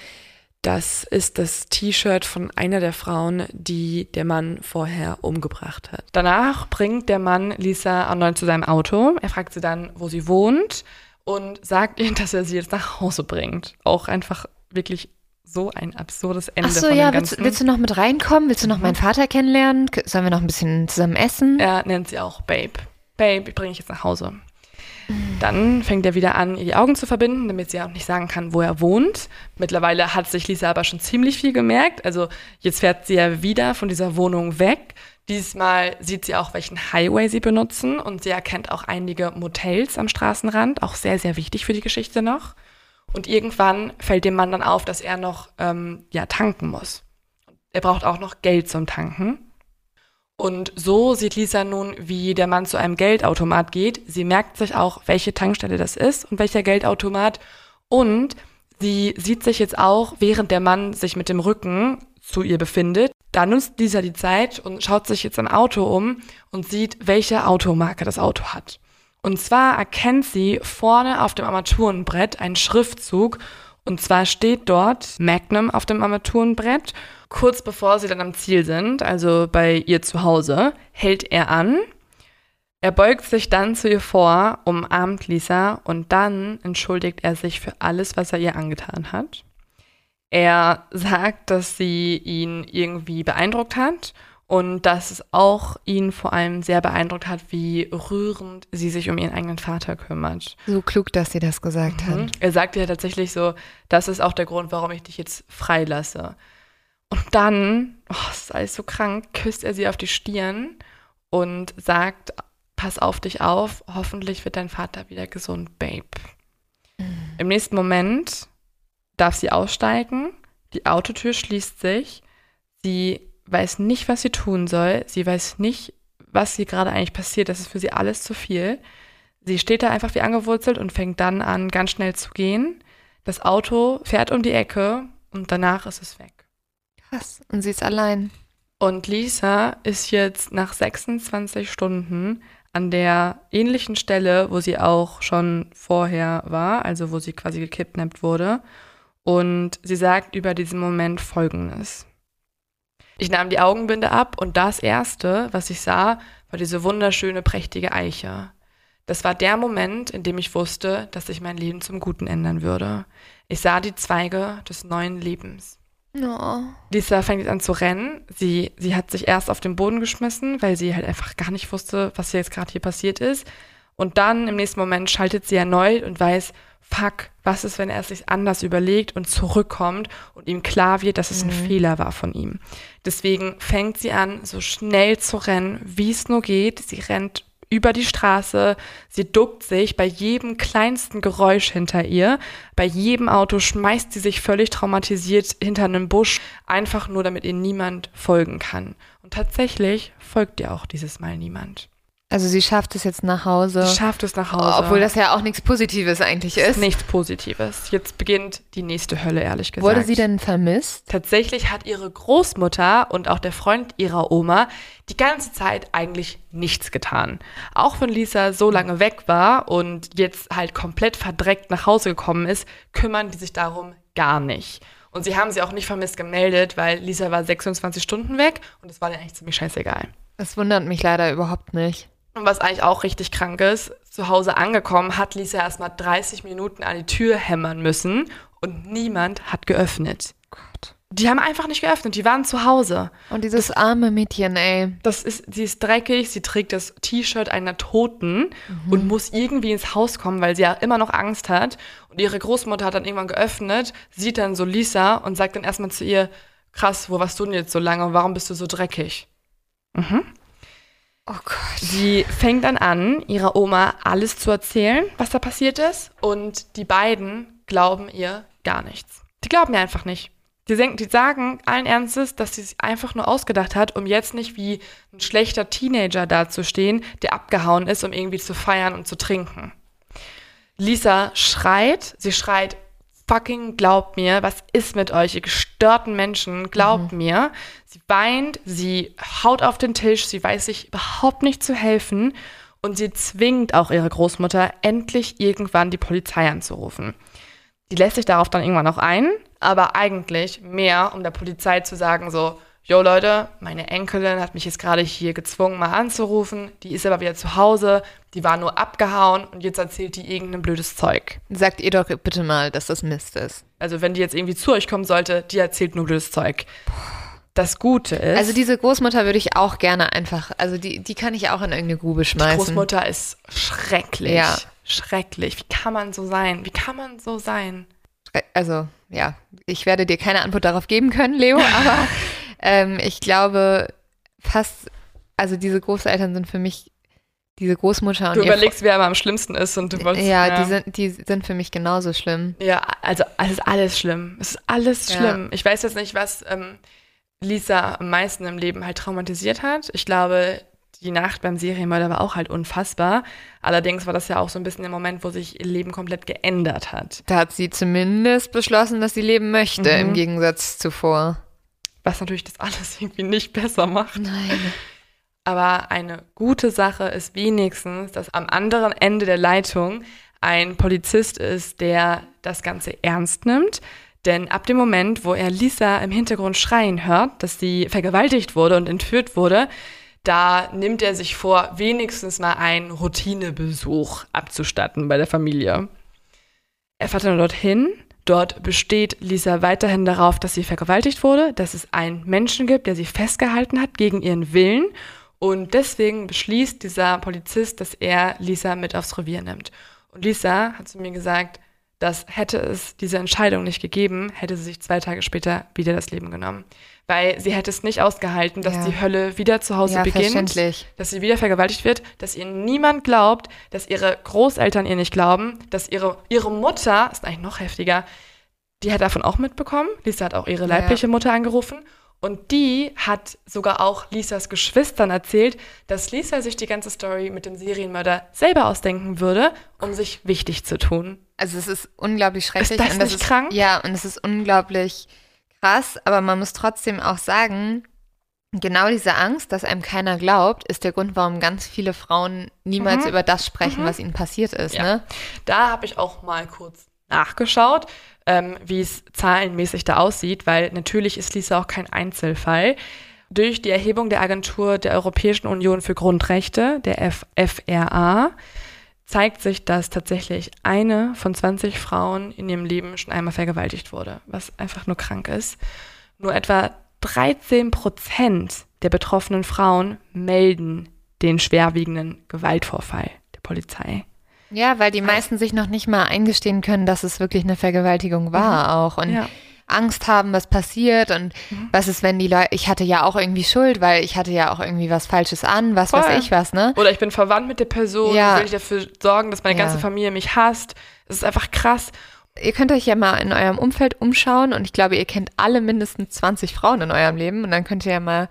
Speaker 2: das ist das T-Shirt von einer der Frauen, die der Mann vorher umgebracht hat. Danach bringt der Mann Lisa erneut zu seinem Auto. Er fragt sie dann, wo sie wohnt und sagt ihr, dass er sie jetzt nach Hause bringt. Auch einfach wirklich so ein absurdes Ende
Speaker 1: Ach so,
Speaker 2: von
Speaker 1: ja,
Speaker 2: dem
Speaker 1: willst, willst du noch mit reinkommen? Willst du noch meinen Vater kennenlernen? Sollen wir noch ein bisschen zusammen essen?
Speaker 2: Er nennt sie auch Babe. Babe, ich bringe ich jetzt nach Hause. Dann fängt er wieder an, ihr die Augen zu verbinden, damit sie auch nicht sagen kann, wo er wohnt. Mittlerweile hat sich Lisa aber schon ziemlich viel gemerkt. Also jetzt fährt sie ja wieder von dieser Wohnung weg. Diesmal sieht sie auch, welchen Highway sie benutzen und sie erkennt auch einige Motels am Straßenrand, auch sehr, sehr wichtig für die Geschichte noch. Und irgendwann fällt dem Mann dann auf, dass er noch ähm, ja, tanken muss. Er braucht auch noch Geld zum Tanken. Und so sieht Lisa nun, wie der Mann zu einem Geldautomat geht. Sie merkt sich auch, welche Tankstelle das ist und welcher Geldautomat. Und sie sieht sich jetzt auch, während der Mann sich mit dem Rücken zu ihr befindet. Da nutzt Lisa die Zeit und schaut sich jetzt ein Auto um und sieht, welche Automarke das Auto hat. Und zwar erkennt sie vorne auf dem Armaturenbrett einen Schriftzug und zwar steht dort Magnum auf dem Armaturenbrett. Kurz bevor sie dann am Ziel sind, also bei ihr zu Hause, hält er an. Er beugt sich dann zu ihr vor, umarmt Lisa und dann entschuldigt er sich für alles, was er ihr angetan hat. Er sagt, dass sie ihn irgendwie beeindruckt hat und dass es auch ihn vor allem sehr beeindruckt hat, wie rührend sie sich um ihren eigenen Vater kümmert.
Speaker 1: So klug, dass sie das gesagt hat.
Speaker 2: Mhm. Er sagt ja tatsächlich so, das ist auch der Grund, warum ich dich jetzt freilasse. Und dann, oh, das ist alles so krank, küsst er sie auf die Stirn und sagt, pass auf dich auf, hoffentlich wird dein Vater wieder gesund, Babe. Im nächsten Moment darf sie aussteigen, die Autotür schließt sich, sie weiß nicht, was sie tun soll, sie weiß nicht, was sie gerade eigentlich passiert, das ist für sie alles zu viel. Sie steht da einfach wie angewurzelt und fängt dann an, ganz schnell zu gehen. Das Auto fährt um die Ecke und danach ist es weg.
Speaker 1: Krass. Und sie ist allein.
Speaker 2: Und Lisa ist jetzt nach 26 Stunden an der ähnlichen Stelle, wo sie auch schon vorher war, also wo sie quasi gekidnappt wurde. Und sie sagt über diesen Moment Folgendes. Ich nahm die Augenbinde ab und das Erste, was ich sah, war diese wunderschöne, prächtige Eiche. Das war der Moment, in dem ich wusste, dass sich mein Leben zum Guten ändern würde. Ich sah die Zweige des neuen Lebens.
Speaker 1: Oh.
Speaker 2: Lisa fängt jetzt an zu rennen. Sie, sie hat sich erst auf den Boden geschmissen, weil sie halt einfach gar nicht wusste, was jetzt gerade hier passiert ist. Und dann im nächsten Moment schaltet sie erneut und weiß, fuck, was ist, wenn er es sich anders überlegt und zurückkommt und ihm klar wird, dass es ein
Speaker 1: Mhm.
Speaker 2: Fehler war von ihm. Deswegen fängt sie an, so schnell zu rennen, wie es nur geht. Sie rennt über die Straße, sie duckt sich bei jedem kleinsten Geräusch hinter ihr, bei jedem Auto schmeißt sie sich völlig traumatisiert hinter einen Busch, einfach nur damit ihr niemand folgen kann. Und tatsächlich folgt ihr auch dieses Mal niemand.
Speaker 1: Also sie schafft es jetzt nach Hause.
Speaker 2: Sie schafft es nach Hause.
Speaker 1: Obwohl das ja auch nichts Positives eigentlich ist.
Speaker 2: nichts Positives. Jetzt beginnt die nächste Hölle, ehrlich gesagt.
Speaker 1: Wurde sie denn vermisst?
Speaker 2: Tatsächlich hat ihre Großmutter und auch der Freund ihrer Oma die ganze Zeit eigentlich nichts getan. Auch wenn Lisa so lange weg war und jetzt halt komplett verdreckt nach Hause gekommen ist, kümmern die sich darum gar nicht. Und sie haben sie auch nicht vermisst gemeldet, weil Lisa war 26 Stunden weg und es war denen eigentlich ziemlich scheißegal.
Speaker 1: Das wundert mich leider überhaupt nicht.
Speaker 2: Und was eigentlich auch richtig krank ist, zu Hause angekommen, hat Lisa erstmal 30 Minuten an die Tür hämmern müssen und niemand hat geöffnet.
Speaker 1: Gott.
Speaker 2: Die haben einfach nicht geöffnet, die waren zu Hause.
Speaker 1: Und dieses arme Mädchen, ey.
Speaker 2: Das ist, sie ist dreckig, sie trägt das T-Shirt einer Toten und muss irgendwie ins Haus kommen, weil sie ja immer noch Angst hat. Und ihre Großmutter hat dann irgendwann geöffnet, sieht dann so Lisa und sagt dann erstmal zu ihr, krass, wo warst du denn jetzt so lange und warum bist du so dreckig? Mhm.
Speaker 1: Oh Gott.
Speaker 2: Sie fängt dann an, ihrer Oma alles zu erzählen, was da passiert ist. Und die beiden glauben ihr gar nichts. Die glauben ihr einfach nicht. Die, die sagen allen Ernstes, dass sie sich einfach nur ausgedacht hat, um jetzt nicht wie ein schlechter Teenager dazustehen, der abgehauen ist, um irgendwie zu feiern und zu trinken. Lisa schreit, sie schreit, fucking glaubt mir, was ist mit euch, ihr gestörten Menschen, glaubt mir. Sie weint, sie haut auf den Tisch, sie weiß sich überhaupt nicht zu helfen und sie zwingt auch ihre Großmutter, endlich irgendwann die Polizei anzurufen. Die lässt sich darauf dann irgendwann auch ein, aber eigentlich mehr, um der Polizei zu sagen, so, Jo Leute, meine Enkelin hat mich jetzt gerade hier gezwungen, mal anzurufen. Die ist aber wieder zu Hause. Die war nur abgehauen und jetzt erzählt die irgendein blödes Zeug.
Speaker 1: Sagt ihr doch bitte mal, dass das Mist ist.
Speaker 2: Also wenn die jetzt irgendwie zu euch kommen sollte, die erzählt nur blödes Zeug. Das Gute ist,
Speaker 1: Also diese Großmutter würde ich auch gerne einfach, also die, die kann ich auch in irgendeine Grube
Speaker 2: die
Speaker 1: schmeißen.
Speaker 2: Großmutter ist schrecklich.
Speaker 1: Ja.
Speaker 2: Schrecklich. Wie kann man so sein? Wie kann man so sein?
Speaker 1: Also, ja, ich werde dir keine Antwort darauf geben können, Leo, aber ähm, ich glaube fast, also diese Großeltern sind für mich, diese Großmutter und
Speaker 2: Du überlegst, wer aber am schlimmsten ist und du wolltest.
Speaker 1: ja, Die, sind, die sind für mich genauso schlimm.
Speaker 2: Ja, also es ist alles schlimm. Es ist alles
Speaker 1: Ja.
Speaker 2: schlimm. Ich weiß jetzt nicht, was ähm, Lisa am meisten im Leben halt traumatisiert hat. Ich glaube, die Nacht beim Serienmörder war auch halt unfassbar. Allerdings war das ja auch so ein bisschen der Moment, wo sich ihr Leben komplett geändert hat.
Speaker 1: Da hat sie zumindest beschlossen, dass sie leben möchte,
Speaker 2: Mhm.
Speaker 1: im Gegensatz zuvor.
Speaker 2: Was natürlich das alles irgendwie nicht besser macht.
Speaker 1: Nein.
Speaker 2: Aber eine gute Sache ist wenigstens, dass am anderen Ende der Leitung ein Polizist ist, der das Ganze ernst nimmt. Denn ab dem Moment, wo er Lisa im Hintergrund schreien hört, dass sie vergewaltigt wurde und entführt wurde, da nimmt er sich vor, wenigstens mal einen Routinebesuch abzustatten bei der Familie. Er fährt dann dorthin. Dort besteht Lisa weiterhin darauf, dass sie vergewaltigt wurde, dass es einen Menschen gibt, der sie festgehalten hat gegen ihren Willen. Und deswegen beschließt dieser Polizist, dass er Lisa mit aufs Revier nimmt. Und Lisa hat zu mir gesagt, dass hätte es diese Entscheidung nicht gegeben, hätte sie sich zwei Tage später wieder das Leben genommen. Weil sie hätte es nicht ausgehalten, dass
Speaker 1: Ja.
Speaker 2: die Hölle wieder zu Hause
Speaker 1: Ja,
Speaker 2: beginnt dass sie wieder vergewaltigt wird, dass ihr niemand glaubt, dass ihre Großeltern ihr nicht glauben, dass ihre, ihre Mutter, ist eigentlich noch heftiger, die hat davon auch mitbekommen. Lisa hat auch ihre
Speaker 1: Ja.
Speaker 2: leibliche Mutter angerufen. Und die hat sogar auch Lisas Geschwistern erzählt, dass Lisa sich die ganze Story mit dem Serienmörder selber ausdenken würde, um sich wichtig zu tun.
Speaker 1: Also es ist unglaublich schrecklich.
Speaker 2: das
Speaker 1: und
Speaker 2: nicht
Speaker 1: ist,
Speaker 2: krank?
Speaker 1: Ja, und es ist unglaublich krass, aber man muss trotzdem auch sagen, genau diese Angst, dass einem keiner glaubt, ist der Grund, warum ganz viele Frauen niemals
Speaker 2: Mhm.
Speaker 1: über das sprechen,
Speaker 2: Mhm.
Speaker 1: was ihnen passiert ist.
Speaker 2: Ja.
Speaker 1: Ne?
Speaker 2: Da habe ich auch mal kurz nachgeschaut, ähm, wie es zahlenmäßig da aussieht, weil natürlich ist Lisa auch kein Einzelfall. Durch die Erhebung der Agentur der Europäischen Union für Grundrechte, der F FRA, zeigt sich, dass tatsächlich eine von 20 Frauen in ihrem Leben schon einmal vergewaltigt wurde, was einfach nur krank ist. nur etwa 13 Prozent der betroffenen Frauen melden den schwerwiegenden Gewaltvorfall der Polizei.
Speaker 1: Ja, weil die meisten sich noch nicht mal eingestehen können, dass es wirklich eine Vergewaltigung war mhm. auch. Und
Speaker 2: ja.
Speaker 1: Angst haben, was passiert und mhm. was ist, wenn die Leute, ich hatte ja auch irgendwie Schuld, weil ich hatte ja auch irgendwie was Falsches an, was Voll. weiß ich was, ne?
Speaker 2: Oder ich bin verwandt mit der Person, ja. will ich dafür sorgen, dass meine ja. ganze Familie mich hasst. Das ist einfach krass.
Speaker 1: Ihr könnt euch ja mal in eurem Umfeld umschauen und ich glaube, ihr kennt alle mindestens 20 Frauen in eurem Leben und dann könnt ihr ja mal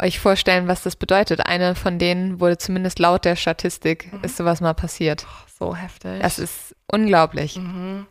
Speaker 1: euch vorstellen, was das bedeutet. Eine von denen wurde zumindest laut der Statistik, mhm. ist sowas mal passiert.
Speaker 2: Oh, so heftig.
Speaker 1: Das ist unglaublich.
Speaker 2: Mhm.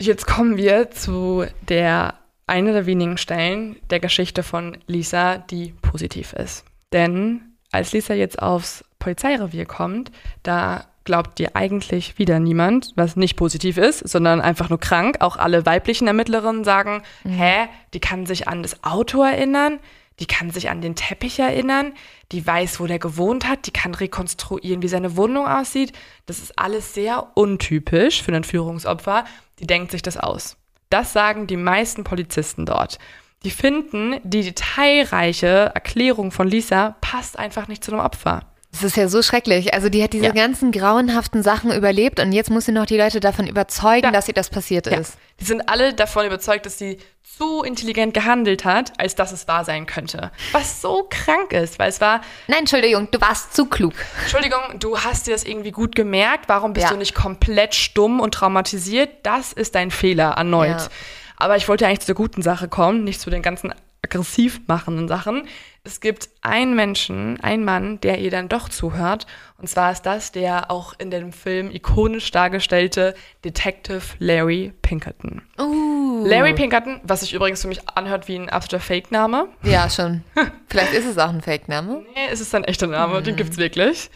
Speaker 2: Jetzt kommen wir zu der einer der wenigen Stellen der Geschichte von Lisa, die positiv ist. Denn als Lisa jetzt aufs Polizeirevier kommt, da glaubt dir eigentlich wieder niemand, was nicht positiv ist, sondern einfach nur krank. Auch alle weiblichen Ermittlerinnen sagen, mhm. hä, die kann sich an das Auto erinnern, die kann sich an den Teppich erinnern, die weiß, wo der gewohnt hat, die kann rekonstruieren, wie seine Wohnung aussieht. Das ist alles sehr untypisch für ein Führungsopfer. Die denkt sich das aus. Das sagen die meisten Polizisten dort. Die finden, die detailreiche Erklärung von Lisa passt einfach nicht zu einem Opfer.
Speaker 1: Das ist ja so schrecklich. Also die hat diese ja. ganzen grauenhaften Sachen überlebt und jetzt muss sie noch die Leute davon überzeugen, ja. dass ihr das passiert ja. ist.
Speaker 2: Die sind alle davon überzeugt, dass sie zu intelligent gehandelt hat, als dass es wahr sein könnte. Was so krank ist, weil es war.
Speaker 1: Nein, Entschuldigung, du warst zu klug.
Speaker 2: Entschuldigung, du hast dir das irgendwie gut gemerkt. Warum bist du nicht komplett stumm und traumatisiert? Das ist dein Fehler erneut. Aber ich wollte eigentlich zu der guten Sache kommen, nicht zu den ganzen aggressiv machenden Sachen. Es gibt einen Menschen, einen Mann, der ihr dann doch zuhört. Und zwar ist das der auch in dem Film ikonisch dargestellte Detective Larry Pinkerton.
Speaker 1: Uh.
Speaker 2: Larry Pinkerton, was sich übrigens für mich anhört wie ein absoluter Fake-Name.
Speaker 1: Ja, schon. Vielleicht ist es auch ein Fake-Name.
Speaker 2: Nee, es ist ein echter Name, mhm. den es wirklich.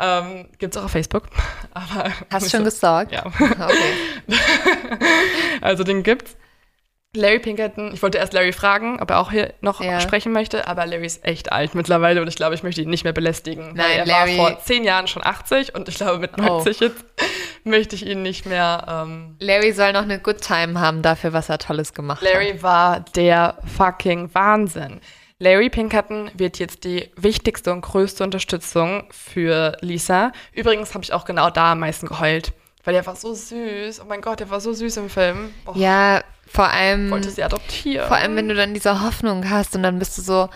Speaker 2: Ähm, es auch auf Facebook. Aber
Speaker 1: Hast du schon so. gestalkt?
Speaker 2: Ja. Okay. also den gibt's. Larry Pinkerton, ich wollte erst Larry fragen, ob er auch hier noch ja. sprechen möchte, aber Larry ist echt alt mittlerweile und ich glaube, ich möchte ihn nicht mehr belästigen.
Speaker 1: Nein,
Speaker 2: er
Speaker 1: Larry
Speaker 2: war vor zehn Jahren schon 80 und ich glaube, mit 90 oh. jetzt möchte ich ihn nicht mehr. Ähm
Speaker 1: Larry soll noch eine Good Time haben dafür, was er Tolles gemacht
Speaker 2: Larry
Speaker 1: hat.
Speaker 2: Larry war der fucking Wahnsinn. Larry Pinkerton wird jetzt die wichtigste und größte Unterstützung für Lisa. Übrigens habe ich auch genau da am meisten geheult. Weil der war so süß. Oh mein Gott, der war so süß im Film.
Speaker 1: Oh. Ja, vor allem.
Speaker 2: Wollte sie adoptieren.
Speaker 1: Vor allem, wenn du dann diese Hoffnung hast und dann bist du so,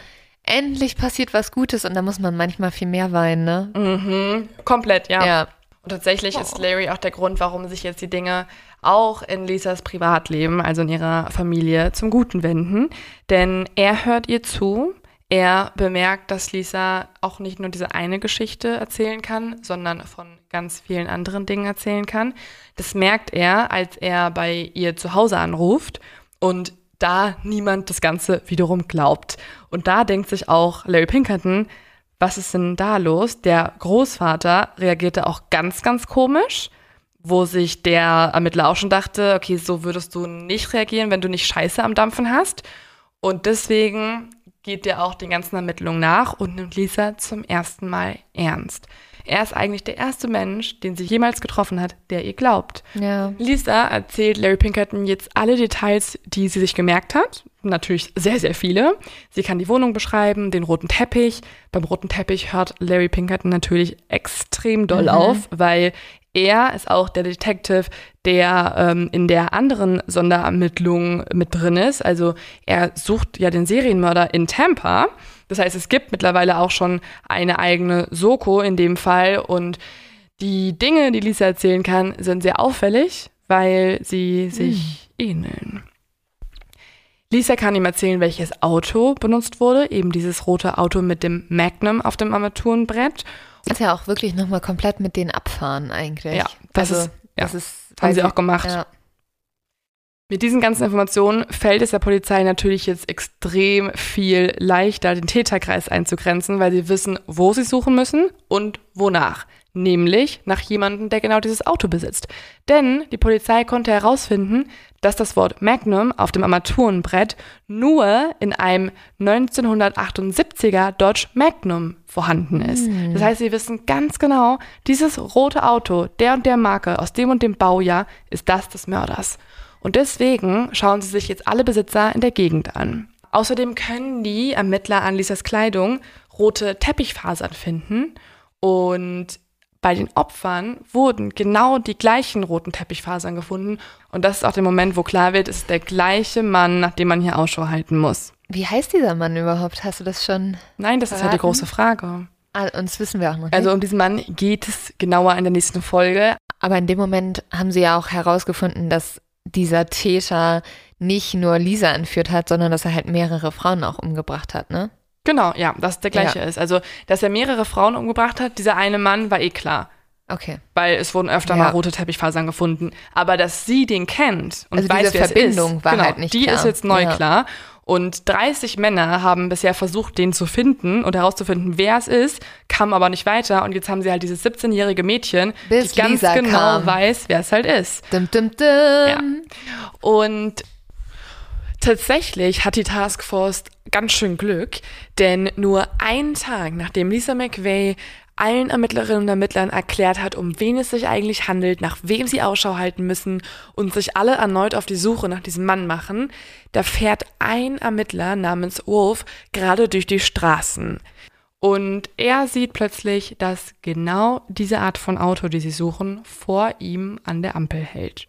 Speaker 1: endlich passiert was Gutes und da muss man manchmal viel mehr weinen, ne?
Speaker 2: Mhm. Komplett, ja.
Speaker 1: Ja.
Speaker 2: Und tatsächlich oh. ist Larry auch der Grund, warum sich jetzt die Dinge auch in Lisas Privatleben, also in ihrer Familie, zum Guten wenden. Denn er hört ihr zu, er bemerkt, dass Lisa auch nicht nur diese eine Geschichte erzählen kann, sondern von ganz vielen anderen Dingen erzählen kann. Das merkt er, als er bei ihr zu Hause anruft und da niemand das Ganze wiederum glaubt. Und da denkt sich auch Larry Pinkerton, was ist denn da los? Der Großvater reagierte auch ganz, ganz komisch, wo sich der Ermittler auch schon dachte, okay, so würdest du nicht reagieren, wenn du nicht Scheiße am Dampfen hast. Und deswegen geht der auch den ganzen Ermittlungen nach und nimmt Lisa zum ersten Mal ernst. Er ist eigentlich der erste Mensch, den sie jemals getroffen hat, der ihr glaubt.
Speaker 1: Ja.
Speaker 2: Lisa erzählt Larry Pinkerton jetzt alle Details, die sie sich gemerkt hat. Natürlich sehr, sehr viele. Sie kann die Wohnung beschreiben, den roten Teppich. Beim roten Teppich hört Larry Pinkerton natürlich extrem doll mhm. auf, weil er ist auch der Detective, der ähm, in der anderen Sonderermittlung mit drin ist. Also er sucht ja den Serienmörder in Tampa. Das heißt, es gibt mittlerweile auch schon eine eigene Soko in dem Fall. Und die Dinge, die Lisa erzählen kann, sind sehr auffällig, weil sie sich mhm. ähneln. Lisa kann ihm erzählen, welches Auto benutzt wurde, eben dieses rote Auto mit dem Magnum auf dem Armaturenbrett.
Speaker 1: Kannst ja auch wirklich nochmal komplett mit denen abfahren eigentlich.
Speaker 2: Ja, das also, ist, ja, das ist, haben sie auch gemacht. Ja. Mit diesen ganzen Informationen fällt es der Polizei natürlich jetzt extrem viel leichter, den Täterkreis einzugrenzen, weil sie wissen, wo sie suchen müssen und wonach. Nämlich nach jemandem, der genau dieses Auto besitzt. Denn die Polizei konnte herausfinden, dass das Wort Magnum auf dem Armaturenbrett nur in einem 1978er Dodge Magnum vorhanden ist.
Speaker 1: Hm.
Speaker 2: Das heißt, sie wissen ganz genau, dieses rote Auto, der und der Marke aus dem und dem Baujahr, ist das des Mörders. Und deswegen schauen sie sich jetzt alle Besitzer in der Gegend an. Außerdem können die Ermittler an Lisas Kleidung rote Teppichfasern finden und bei den Opfern wurden genau die gleichen roten Teppichfasern gefunden. Und das ist auch der Moment, wo klar wird, es ist der gleiche Mann, nach dem man hier Ausschau halten muss.
Speaker 1: Wie heißt dieser Mann überhaupt? Hast du das schon?
Speaker 2: Nein, das ist ja die
Speaker 1: Verraten?
Speaker 2: große Frage.
Speaker 1: Ah, und das wissen wir auch noch nicht.
Speaker 2: Also um diesen Mann geht es genauer in der nächsten Folge.
Speaker 1: Aber in dem Moment haben sie ja auch herausgefunden, dass dieser Täter nicht nur Lisa entführt hat, sondern dass er halt mehrere Frauen auch umgebracht hat, ne?
Speaker 2: Genau, ja, dass der gleiche
Speaker 1: Ja.
Speaker 2: ist. Also, dass er mehrere Frauen umgebracht hat, dieser eine Mann war eh klar.
Speaker 1: Okay.
Speaker 2: Weil es wurden öfter
Speaker 1: Ja.
Speaker 2: mal rote Teppichfasern gefunden. Aber dass sie den kennt und
Speaker 1: Also
Speaker 2: weiß,
Speaker 1: diese
Speaker 2: wer
Speaker 1: Verbindung
Speaker 2: es ist,
Speaker 1: war
Speaker 2: genau,
Speaker 1: halt nicht
Speaker 2: die
Speaker 1: klar.
Speaker 2: ist jetzt neu
Speaker 1: Ja.
Speaker 2: klar. Und 30 Männer haben bisher versucht, den zu finden und herauszufinden, wer es ist, kam aber nicht weiter. Und jetzt haben sie halt dieses 17-jährige Mädchen,
Speaker 1: Bis
Speaker 2: die ganz
Speaker 1: Lisa
Speaker 2: genau
Speaker 1: kam.
Speaker 2: weiß, wer es halt ist.
Speaker 1: Dum, dum, dum.
Speaker 2: Und tatsächlich hat die Taskforce ganz schön Glück, denn nur einen Tag nachdem Lisa McVeigh allen Ermittlerinnen und Ermittlern erklärt hat, um wen es sich eigentlich handelt, nach wem sie Ausschau halten müssen und sich alle erneut auf die Suche nach diesem Mann machen, da fährt ein Ermittler namens Wolf gerade durch die Straßen. Und er sieht plötzlich, dass genau diese Art von Auto, die sie suchen, vor ihm an der Ampel hält.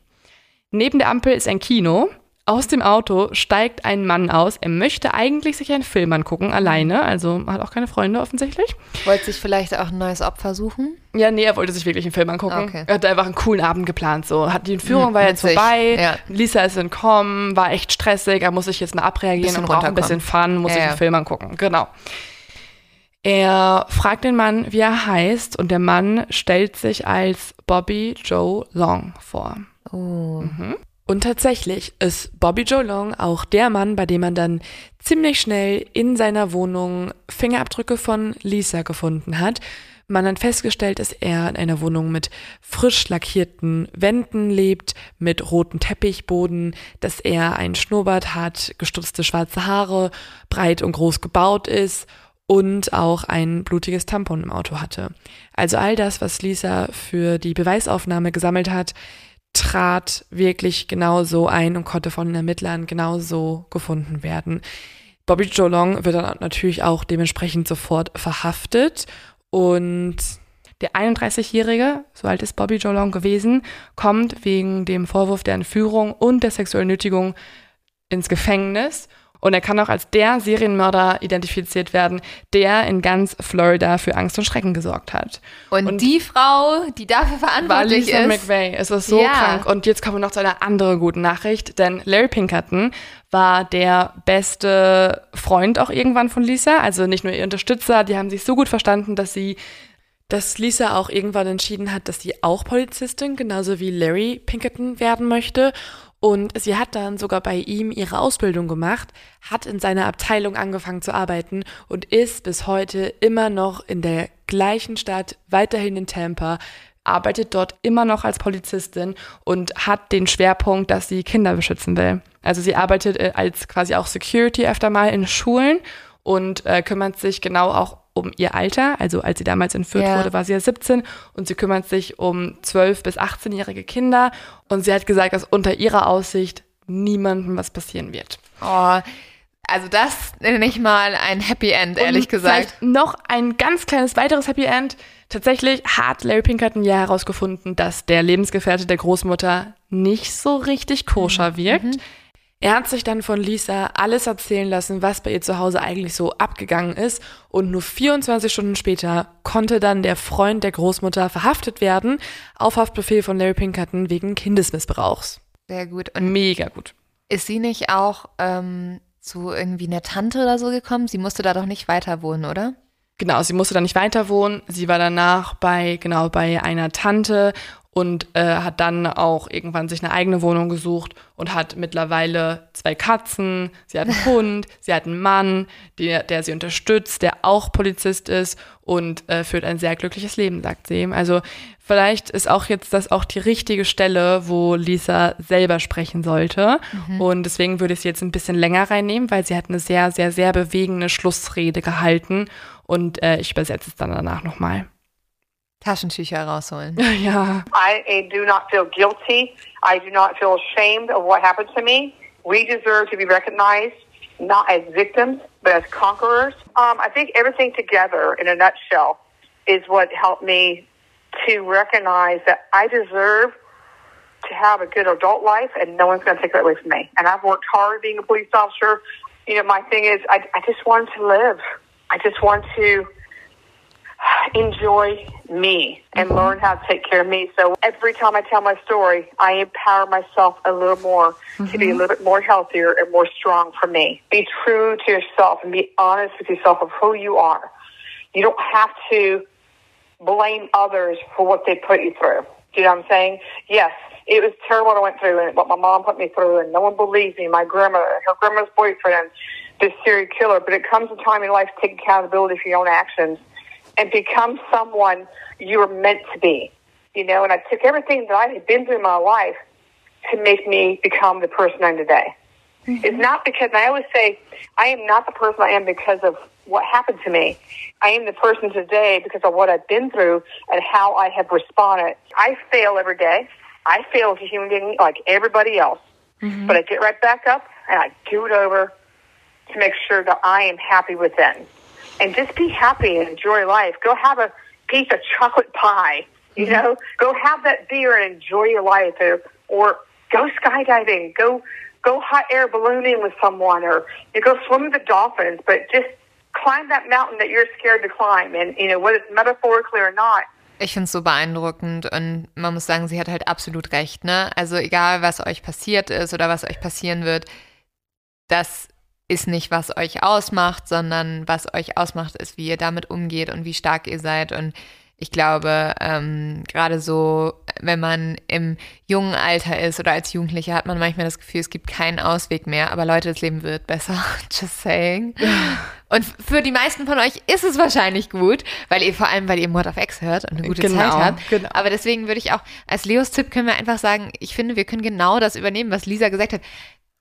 Speaker 2: Neben der Ampel ist ein Kino. Aus dem Auto steigt ein Mann aus. Er möchte eigentlich sich einen Film angucken, alleine. Also hat auch keine Freunde offensichtlich.
Speaker 1: Wollte sich vielleicht auch ein neues Opfer suchen?
Speaker 2: Ja, nee, er wollte sich wirklich einen Film angucken.
Speaker 1: Okay.
Speaker 2: Er hat einfach einen coolen Abend geplant. So, hat die Entführung
Speaker 1: Mhm,
Speaker 2: war jetzt
Speaker 1: witzig.
Speaker 2: vorbei.
Speaker 1: Ja.
Speaker 2: Lisa ist entkommen, war echt stressig. Er muss sich jetzt mal abreagieren
Speaker 1: Bisschen
Speaker 2: und braucht ein bisschen Fun, muss
Speaker 1: Ja,
Speaker 2: sich
Speaker 1: ja.
Speaker 2: einen Film angucken. Genau. Er fragt den Mann, wie er heißt, und der Mann stellt sich als Bobby Joe Long vor.
Speaker 1: Oh.
Speaker 2: Und tatsächlich ist Bobby Joe Long auch der Mann, bei dem man dann ziemlich schnell in seiner Wohnung Fingerabdrücke von Lisa gefunden hat. Man hat festgestellt, dass er in einer Wohnung mit frisch lackierten Wänden lebt, mit rotem Teppichboden, dass er einen Schnurrbart hat, gestutzte schwarze Haare, breit und groß gebaut ist und auch ein blutiges Tampon im Auto hatte. Also all das, was Lisa für die Beweisaufnahme gesammelt hat, trat wirklich genau so ein und konnte von den Ermittlern genauso gefunden werden. Bobby Joe Long wird dann natürlich auch dementsprechend sofort verhaftet und der 31-Jährige, so alt ist Bobby Joe Long gewesen, kommt wegen dem Vorwurf der Entführung und der sexuellen Nötigung ins Gefängnis. Und er kann auch als der Serienmörder identifiziert werden, der in ganz Florida für Angst und Schrecken gesorgt hat.
Speaker 1: Und,
Speaker 2: Und-
Speaker 1: die Frau, die dafür
Speaker 2: war
Speaker 1: verantwortlich
Speaker 2: Lisa
Speaker 1: ist,
Speaker 2: McVeigh. Es ist so
Speaker 1: Ja.
Speaker 2: krank. Und jetzt kommen wir noch zu einer anderen guten Nachricht, denn Larry Pinkerton war der beste Freund auch irgendwann von Lisa, also nicht nur ihr Unterstützer, die haben sich so gut verstanden, dass sie dass Lisa auch irgendwann entschieden hat, dass sie auch Polizistin, genauso wie Larry Pinkerton werden möchte. Und sie hat dann sogar bei ihm ihre Ausbildung gemacht, hat in seiner Abteilung angefangen zu arbeiten und ist bis heute immer noch in der gleichen Stadt, weiterhin in Tampa, arbeitet dort immer noch als Polizistin und hat den Schwerpunkt, dass sie Kinder beschützen will. Also sie arbeitet äh, als quasi auch Security öfter mal in Schulen und äh, kümmert sich genau auch um ihr Alter. Also als sie damals entführt
Speaker 1: Ja.
Speaker 2: wurde, war sie ja 17 und sie kümmert sich um 12- bis 18-jährige Kinder. Und sie hat gesagt, dass unter ihrer Aussicht niemandem was passieren wird.
Speaker 1: oh, also das nenne ich mal ein Happy End, ehrlich
Speaker 2: und
Speaker 1: gesagt.
Speaker 2: Vielleicht noch ein ganz kleines weiteres Happy End. Tatsächlich hat Larry Pinkerton ja herausgefunden, dass der Lebensgefährte der Großmutter nicht so richtig koscher wirkt. Er hat sich dann von Lisa alles erzählen lassen, was bei ihr zu Hause eigentlich so abgegangen ist. Und nur 24 Stunden später konnte dann der Freund der Großmutter verhaftet werden, auf Haftbefehl von Larry Pinkerton wegen Kindesmissbrauchs.
Speaker 1: Sehr gut. Und
Speaker 2: Mega gut.
Speaker 1: ist sie nicht auch ähm, zu irgendwie einer Tante oder so gekommen? Sie musste da doch nicht weiter wohnen, oder?
Speaker 2: Genau, sie musste dann nicht weiter wohnen. Sie war danach bei, genau, bei einer Tante und äh, hat dann auch irgendwann sich eine eigene Wohnung gesucht und hat mittlerweile zwei Katzen, sie hat einen Hund, sie hat einen Mann, der, der sie unterstützt, der auch Polizist ist und äh, führt ein sehr glückliches Leben, sagt sie. Also vielleicht ist auch jetzt das auch die richtige Stelle, wo Lisa selber sprechen sollte. Mhm. Und deswegen würde ich sie jetzt ein bisschen länger reinnehmen, weil sie hat eine sehr, sehr, sehr bewegende Schlussrede gehalten. Und äh, ich übersetze es dann danach nochmal.
Speaker 1: Taschentücher rausholen.
Speaker 2: Ja.
Speaker 3: I do not feel guilty. I do not feel ashamed of what happened to me. We deserve to be recognized not as victims, but as conquerors. Um, I think everything together, in a nutshell, is what helped me to recognize that I deserve to have a good adult life, and no one's going to take that away from me. And I've worked hard being a police officer. You know, my thing is, I, I just want to live. I just want to enjoy me and mm-hmm. learn how to take care of me. So every time I tell my story, I empower myself a little more mm-hmm. to be a mm-hmm. little bit more healthier and more strong for me. Be true to yourself and be honest with yourself of who you are. You don't have to blame others for what they put you through. Do you know what I'm saying? Yes, it was terrible what I went through and what my mom put me through and no one believes me. My grandma, her grandma's boyfriend, this serial killer. But it comes a time in life to take accountability for your own actions and become someone you were meant to be. You know, and I took everything that I had been through in my life to make me become the person I'm today. Mm-hmm. It's not because I always say I am not the person I am because of what happened to me. I am the person today because of what I've been through and how I have responded. I fail every day. I fail as a human being like everybody else. Mm-hmm. But I get right back up and I do it over to make sure that I am happy within and just be happy and enjoy life. Go have a piece of chocolate pie, you mm-hmm. know, go have that beer and enjoy your life or, or go skydiving, go, go hot air ballooning with someone or you go swim with the dolphins, but just climb that mountain that you're scared to climb. And, you know, whether it's metaphorically or not,
Speaker 1: Ich finde es so beeindruckend und man muss sagen, sie hat halt absolut recht, ne? Also egal, was euch passiert ist oder was euch passieren wird, das ist nicht, was euch ausmacht, sondern was euch ausmacht, ist, wie ihr damit umgeht und wie stark ihr seid. Und ich glaube, ähm, gerade so, wenn man im jungen Alter ist oder als Jugendlicher, hat man manchmal das Gefühl, es gibt keinen Ausweg mehr. Aber Leute, das Leben wird besser. Just saying. Und für die meisten von euch ist es wahrscheinlich gut, weil ihr vor allem, weil ihr Mord of X hört und eine gute genau, Zeit habt. Genau. Aber deswegen würde ich auch, als Leos Tipp können wir einfach sagen, ich finde, wir können genau das übernehmen, was Lisa gesagt hat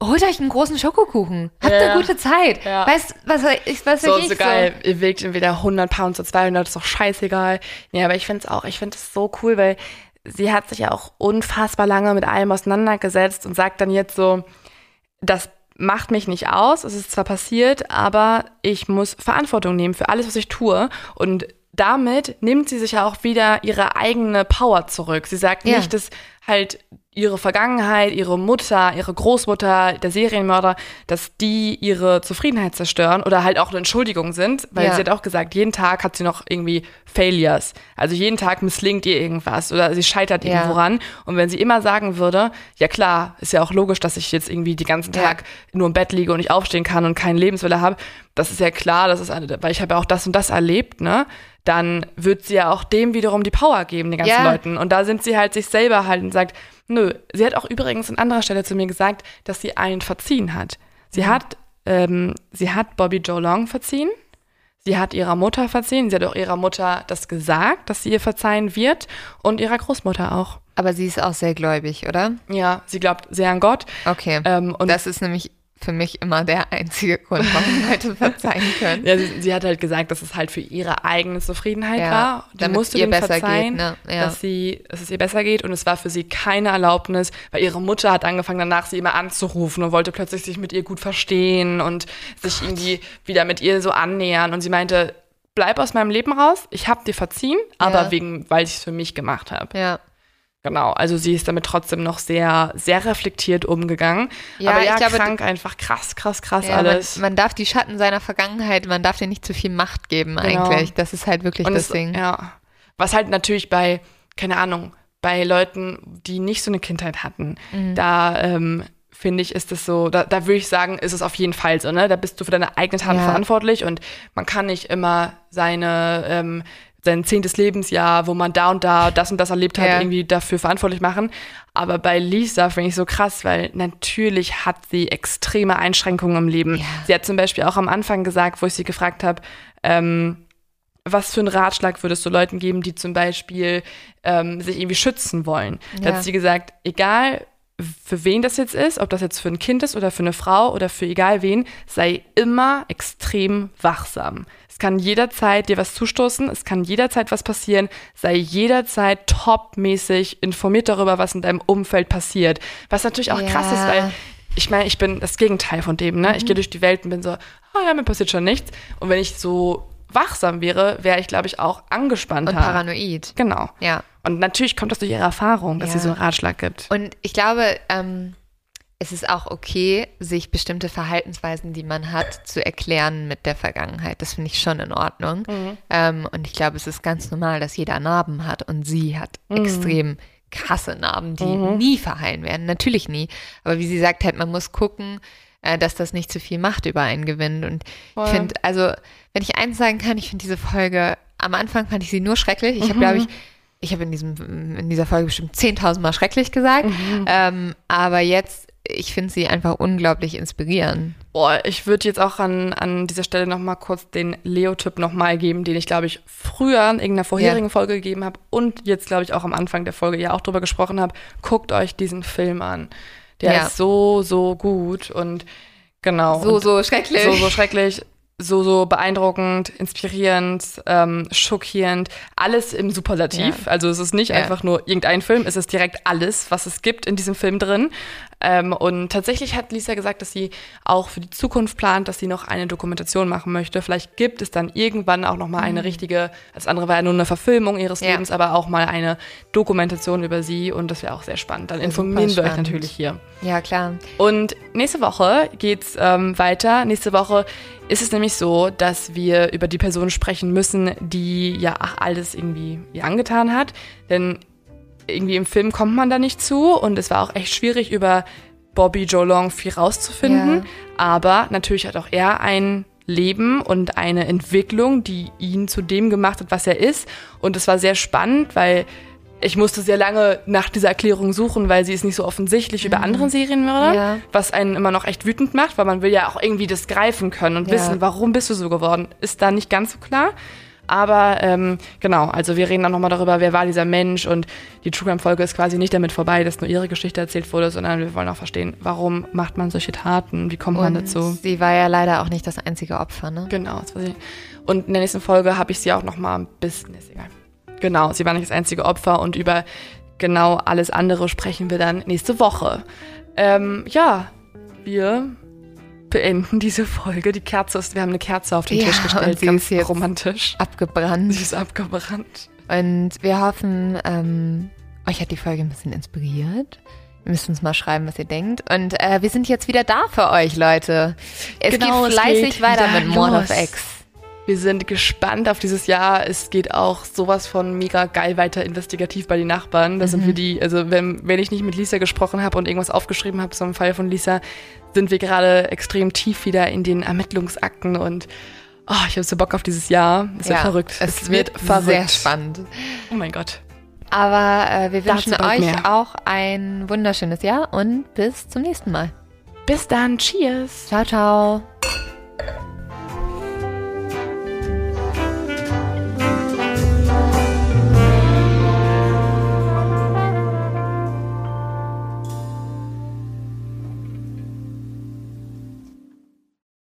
Speaker 1: holt euch einen großen Schokokuchen. Habt ja, eine gute Zeit. Ja. Weißt, was ich, was
Speaker 2: so,
Speaker 1: ich
Speaker 2: so geil. So? Ihr wiegt entweder 100 Pounds oder 200, ist doch scheißegal. Nee, aber ich finde es auch, ich finde es so cool, weil sie hat sich ja auch unfassbar lange mit allem auseinandergesetzt und sagt dann jetzt so, das macht mich nicht aus, es ist zwar passiert, aber ich muss Verantwortung nehmen für alles, was ich tue und damit nimmt sie sich ja auch wieder ihre eigene Power zurück. Sie sagt ja. nicht, dass halt ihre Vergangenheit, ihre Mutter, ihre Großmutter, der Serienmörder, dass die ihre Zufriedenheit zerstören oder halt auch eine Entschuldigung sind, weil ja. sie hat auch gesagt, jeden Tag hat sie noch irgendwie Failures. Also jeden Tag misslingt ihr irgendwas oder sie scheitert ja. irgendwo ran. Und wenn sie immer sagen würde, ja klar, ist ja auch logisch, dass ich jetzt irgendwie den ganzen Tag ja. nur im Bett liege und nicht aufstehen kann und keinen Lebenswille habe, das ist ja klar, das ist, weil ich habe ja auch das und das erlebt, ne? Dann wird sie ja auch dem wiederum die Power geben, den ganzen Leuten. Und da sind sie halt sich selber halt und sagt, Nö, sie hat auch übrigens an anderer Stelle zu mir gesagt, dass sie einen verziehen hat. Sie mhm. hat, ähm, sie hat Bobby Joe Long verziehen. Sie hat ihrer Mutter verziehen. Sie hat auch ihrer Mutter das gesagt, dass sie ihr verzeihen wird und ihrer Großmutter auch.
Speaker 1: Aber sie ist auch sehr gläubig, oder?
Speaker 2: Ja, sie glaubt sehr an Gott.
Speaker 1: Okay. Ähm, und das ist nämlich für mich immer der einzige Grund, warum Leute verzeihen können.
Speaker 2: Ja, sie, sie, hat halt gesagt, dass es halt für ihre eigene Zufriedenheit ja, war. Die
Speaker 1: damit
Speaker 2: musste
Speaker 1: ihr besser
Speaker 2: verzeihen,
Speaker 1: geht, ne? ja.
Speaker 2: dass, sie, dass es ihr besser geht. Und es war für sie keine Erlaubnis, weil ihre Mutter hat angefangen, danach sie immer anzurufen und wollte plötzlich sich mit ihr gut verstehen und sich irgendwie wieder mit ihr so annähern. Und sie meinte, bleib aus meinem Leben raus, ich hab dir verziehen, aber ja. wegen, weil ich es für mich gemacht habe.
Speaker 1: Ja.
Speaker 2: Genau, also sie ist damit trotzdem noch sehr, sehr reflektiert umgegangen. Ja, Aber ja, ich glaube, krank einfach krass, krass, krass ja, alles.
Speaker 1: Man, man, darf die Schatten seiner Vergangenheit, man darf dir nicht zu viel Macht geben genau. eigentlich. Das ist halt wirklich Und das es, Ding.
Speaker 2: Ja, was halt natürlich bei, keine Ahnung, bei Leuten, die nicht so eine Kindheit hatten, mhm. da ähm, finde ich, ist es so, da, da würde ich sagen, ist es auf jeden Fall so, ne? Da bist du für deine eigene Taten ja. verantwortlich und man kann nicht immer seine ähm, sein zehntes Lebensjahr, wo man da und da das und das erlebt hat,
Speaker 1: Ja.
Speaker 2: irgendwie dafür verantwortlich machen. Aber bei Lisa finde ich so krass, weil natürlich hat sie extreme Einschränkungen im Leben.
Speaker 1: Ja.
Speaker 2: Sie hat zum Beispiel auch am Anfang gesagt, wo ich sie gefragt habe, ähm, was für einen Ratschlag würdest du Leuten geben, die zum Beispiel ähm, sich irgendwie schützen wollen? Da
Speaker 1: Ja.
Speaker 2: hat sie gesagt, egal für wen das jetzt ist, ob das jetzt für ein Kind ist oder für eine Frau oder für egal wen, sei immer extrem wachsam. Es kann jederzeit dir was zustoßen, es kann jederzeit was passieren, sei jederzeit topmäßig informiert darüber, was in deinem Umfeld passiert. Was natürlich auch krass ist,
Speaker 1: Ja.
Speaker 2: weil ich meine, ich bin das Gegenteil von dem, ne? Ich gehe durch die Welt und bin so, ah ja, mir passiert schon nichts. Und wenn ich so wachsam wäre, wäre ich, glaube ich, auch angespannter.
Speaker 1: Und paranoid.
Speaker 2: Genau.
Speaker 1: Ja.
Speaker 2: Und natürlich kommt das durch ihre Erfahrung, dass
Speaker 1: Ja.
Speaker 2: sie so einen Ratschlag gibt.
Speaker 1: Und ich glaube, ähm, es ist auch okay, sich bestimmte Verhaltensweisen, die man hat, zu erklären mit der Vergangenheit. Das finde ich schon in Ordnung. Ähm, und ich glaube, es ist ganz normal, dass jeder Narben hat und sie hat extrem krasse Narben, die nie verheilen werden. Natürlich nie. Aber wie sie sagt, halt, man muss gucken, äh, dass das nicht zu viel Macht über einen gewinnt. Und ich finde, also, wenn ich eins sagen kann, ich finde diese Folge, am Anfang fand ich sie nur schrecklich. Ich habe, glaube ich, ich habe in, diesem- in dieser Folge bestimmt 10.000 Mal schrecklich gesagt. Ähm, aber jetzt, ich finde sie einfach unglaublich inspirierend.
Speaker 2: Boah, ich würde jetzt auch an, an dieser Stelle noch mal kurz den Leo-Tipp noch mal geben, den ich, glaube ich, früher in irgendeiner vorherigen
Speaker 1: Ja.
Speaker 2: Folge gegeben habe und jetzt, glaube ich, auch am Anfang der Folge ja auch drüber gesprochen habe. Guckt euch diesen Film an. Der
Speaker 1: Ja.
Speaker 2: ist so, so gut und genau.
Speaker 1: So,
Speaker 2: und
Speaker 1: so schrecklich.
Speaker 2: so, so schrecklich, so, so beeindruckend, inspirierend, ähm, schockierend, alles im Superlativ.
Speaker 1: Ja.
Speaker 2: Also es ist nicht
Speaker 1: Ja.
Speaker 2: einfach nur irgendein Film, es ist direkt alles, was es gibt in diesem Film drin. Ähm, und tatsächlich hat Lisa gesagt, dass sie auch für die Zukunft plant, dass sie noch eine Dokumentation machen möchte. Vielleicht gibt es dann irgendwann auch noch mal eine richtige, das andere war ja nur eine Verfilmung ihres
Speaker 1: Mhm. Ja.
Speaker 2: Lebens, aber auch mal eine Dokumentation über sie und das wäre auch sehr spannend. Dann
Speaker 1: Ja, super
Speaker 2: informieren wir euch natürlich hier.
Speaker 1: Ja, klar.
Speaker 2: Und nächste Woche geht's ähm, weiter. Nächste Woche ist es nämlich so, dass wir über die Person sprechen müssen, die ja ach, alles irgendwie ihr angetan hat. Denn irgendwie im Film kommt man da nicht zu und es war auch echt schwierig, über Bobby Joe Long viel rauszufinden.
Speaker 1: Ja.
Speaker 2: Aber natürlich hat auch er ein Leben und eine Entwicklung, die ihn zu dem gemacht hat, was er ist. Und es war sehr spannend, weil ich musste sehr lange nach dieser Erklärung suchen, weil sie ist nicht so offensichtlich über andere Serienmörder,
Speaker 1: Mhm. Ja.
Speaker 2: was einen immer noch echt wütend macht, weil man will ja auch irgendwie das greifen können und
Speaker 1: Ja.
Speaker 2: wissen, warum bist du so geworden, ist da nicht ganz so klar. Aber ähm, genau, also wir reden dann nochmal darüber, wer war dieser Mensch und die True Crime Folge ist quasi nicht damit vorbei, dass nur ihre Geschichte erzählt wurde, sondern wir wollen auch verstehen, warum macht man solche Taten, wie kommt man
Speaker 1: Und
Speaker 2: dazu.
Speaker 1: sie war ja leider auch nicht das einzige Opfer, ne?
Speaker 2: Genau. Und in der nächsten Folge habe ich sie auch noch mal ein bisschen, ist egal. Genau, sie war nicht das einzige Opfer und über genau alles andere sprechen wir dann nächste Woche. Ähm, ja, wir beenden diese Folge. Die Kerze ist, wir haben eine Kerze auf den
Speaker 1: Ja,
Speaker 2: Tisch gestellt,
Speaker 1: sie
Speaker 2: ganz
Speaker 1: ist jetzt-
Speaker 2: romantisch.
Speaker 1: Abgebrannt.
Speaker 2: Sie ist abgebrannt.
Speaker 1: Und wir hoffen, ähm, euch hat die Folge ein bisschen inspiriert. Ihr müsst uns mal schreiben, was ihr denkt. Und äh, wir sind jetzt wieder da für euch, Leute. Es
Speaker 2: Genau,
Speaker 1: geht fleißig
Speaker 2: geht
Speaker 1: weiter mit Mord of X.
Speaker 2: Wir sind gespannt auf dieses Jahr. Es geht auch sowas von mega geil weiter investigativ bei den Nachbarn. Da sind wir die, also wenn, wenn ich nicht mit Lisa gesprochen habe und irgendwas aufgeschrieben habe, so im Fall von Lisa, sind wir gerade extrem tief wieder in den Ermittlungsakten und oh, ich habe so Bock auf dieses Jahr. Es wird verrückt.
Speaker 1: Es, wird, sehr spannend.
Speaker 2: Oh mein Gott.
Speaker 1: Aber äh, wir wünschen euch
Speaker 2: mehr.
Speaker 1: auch ein wunderschönes Jahr und bis zum nächsten Mal.
Speaker 2: Bis dann. Cheers.
Speaker 1: Ciao, ciao.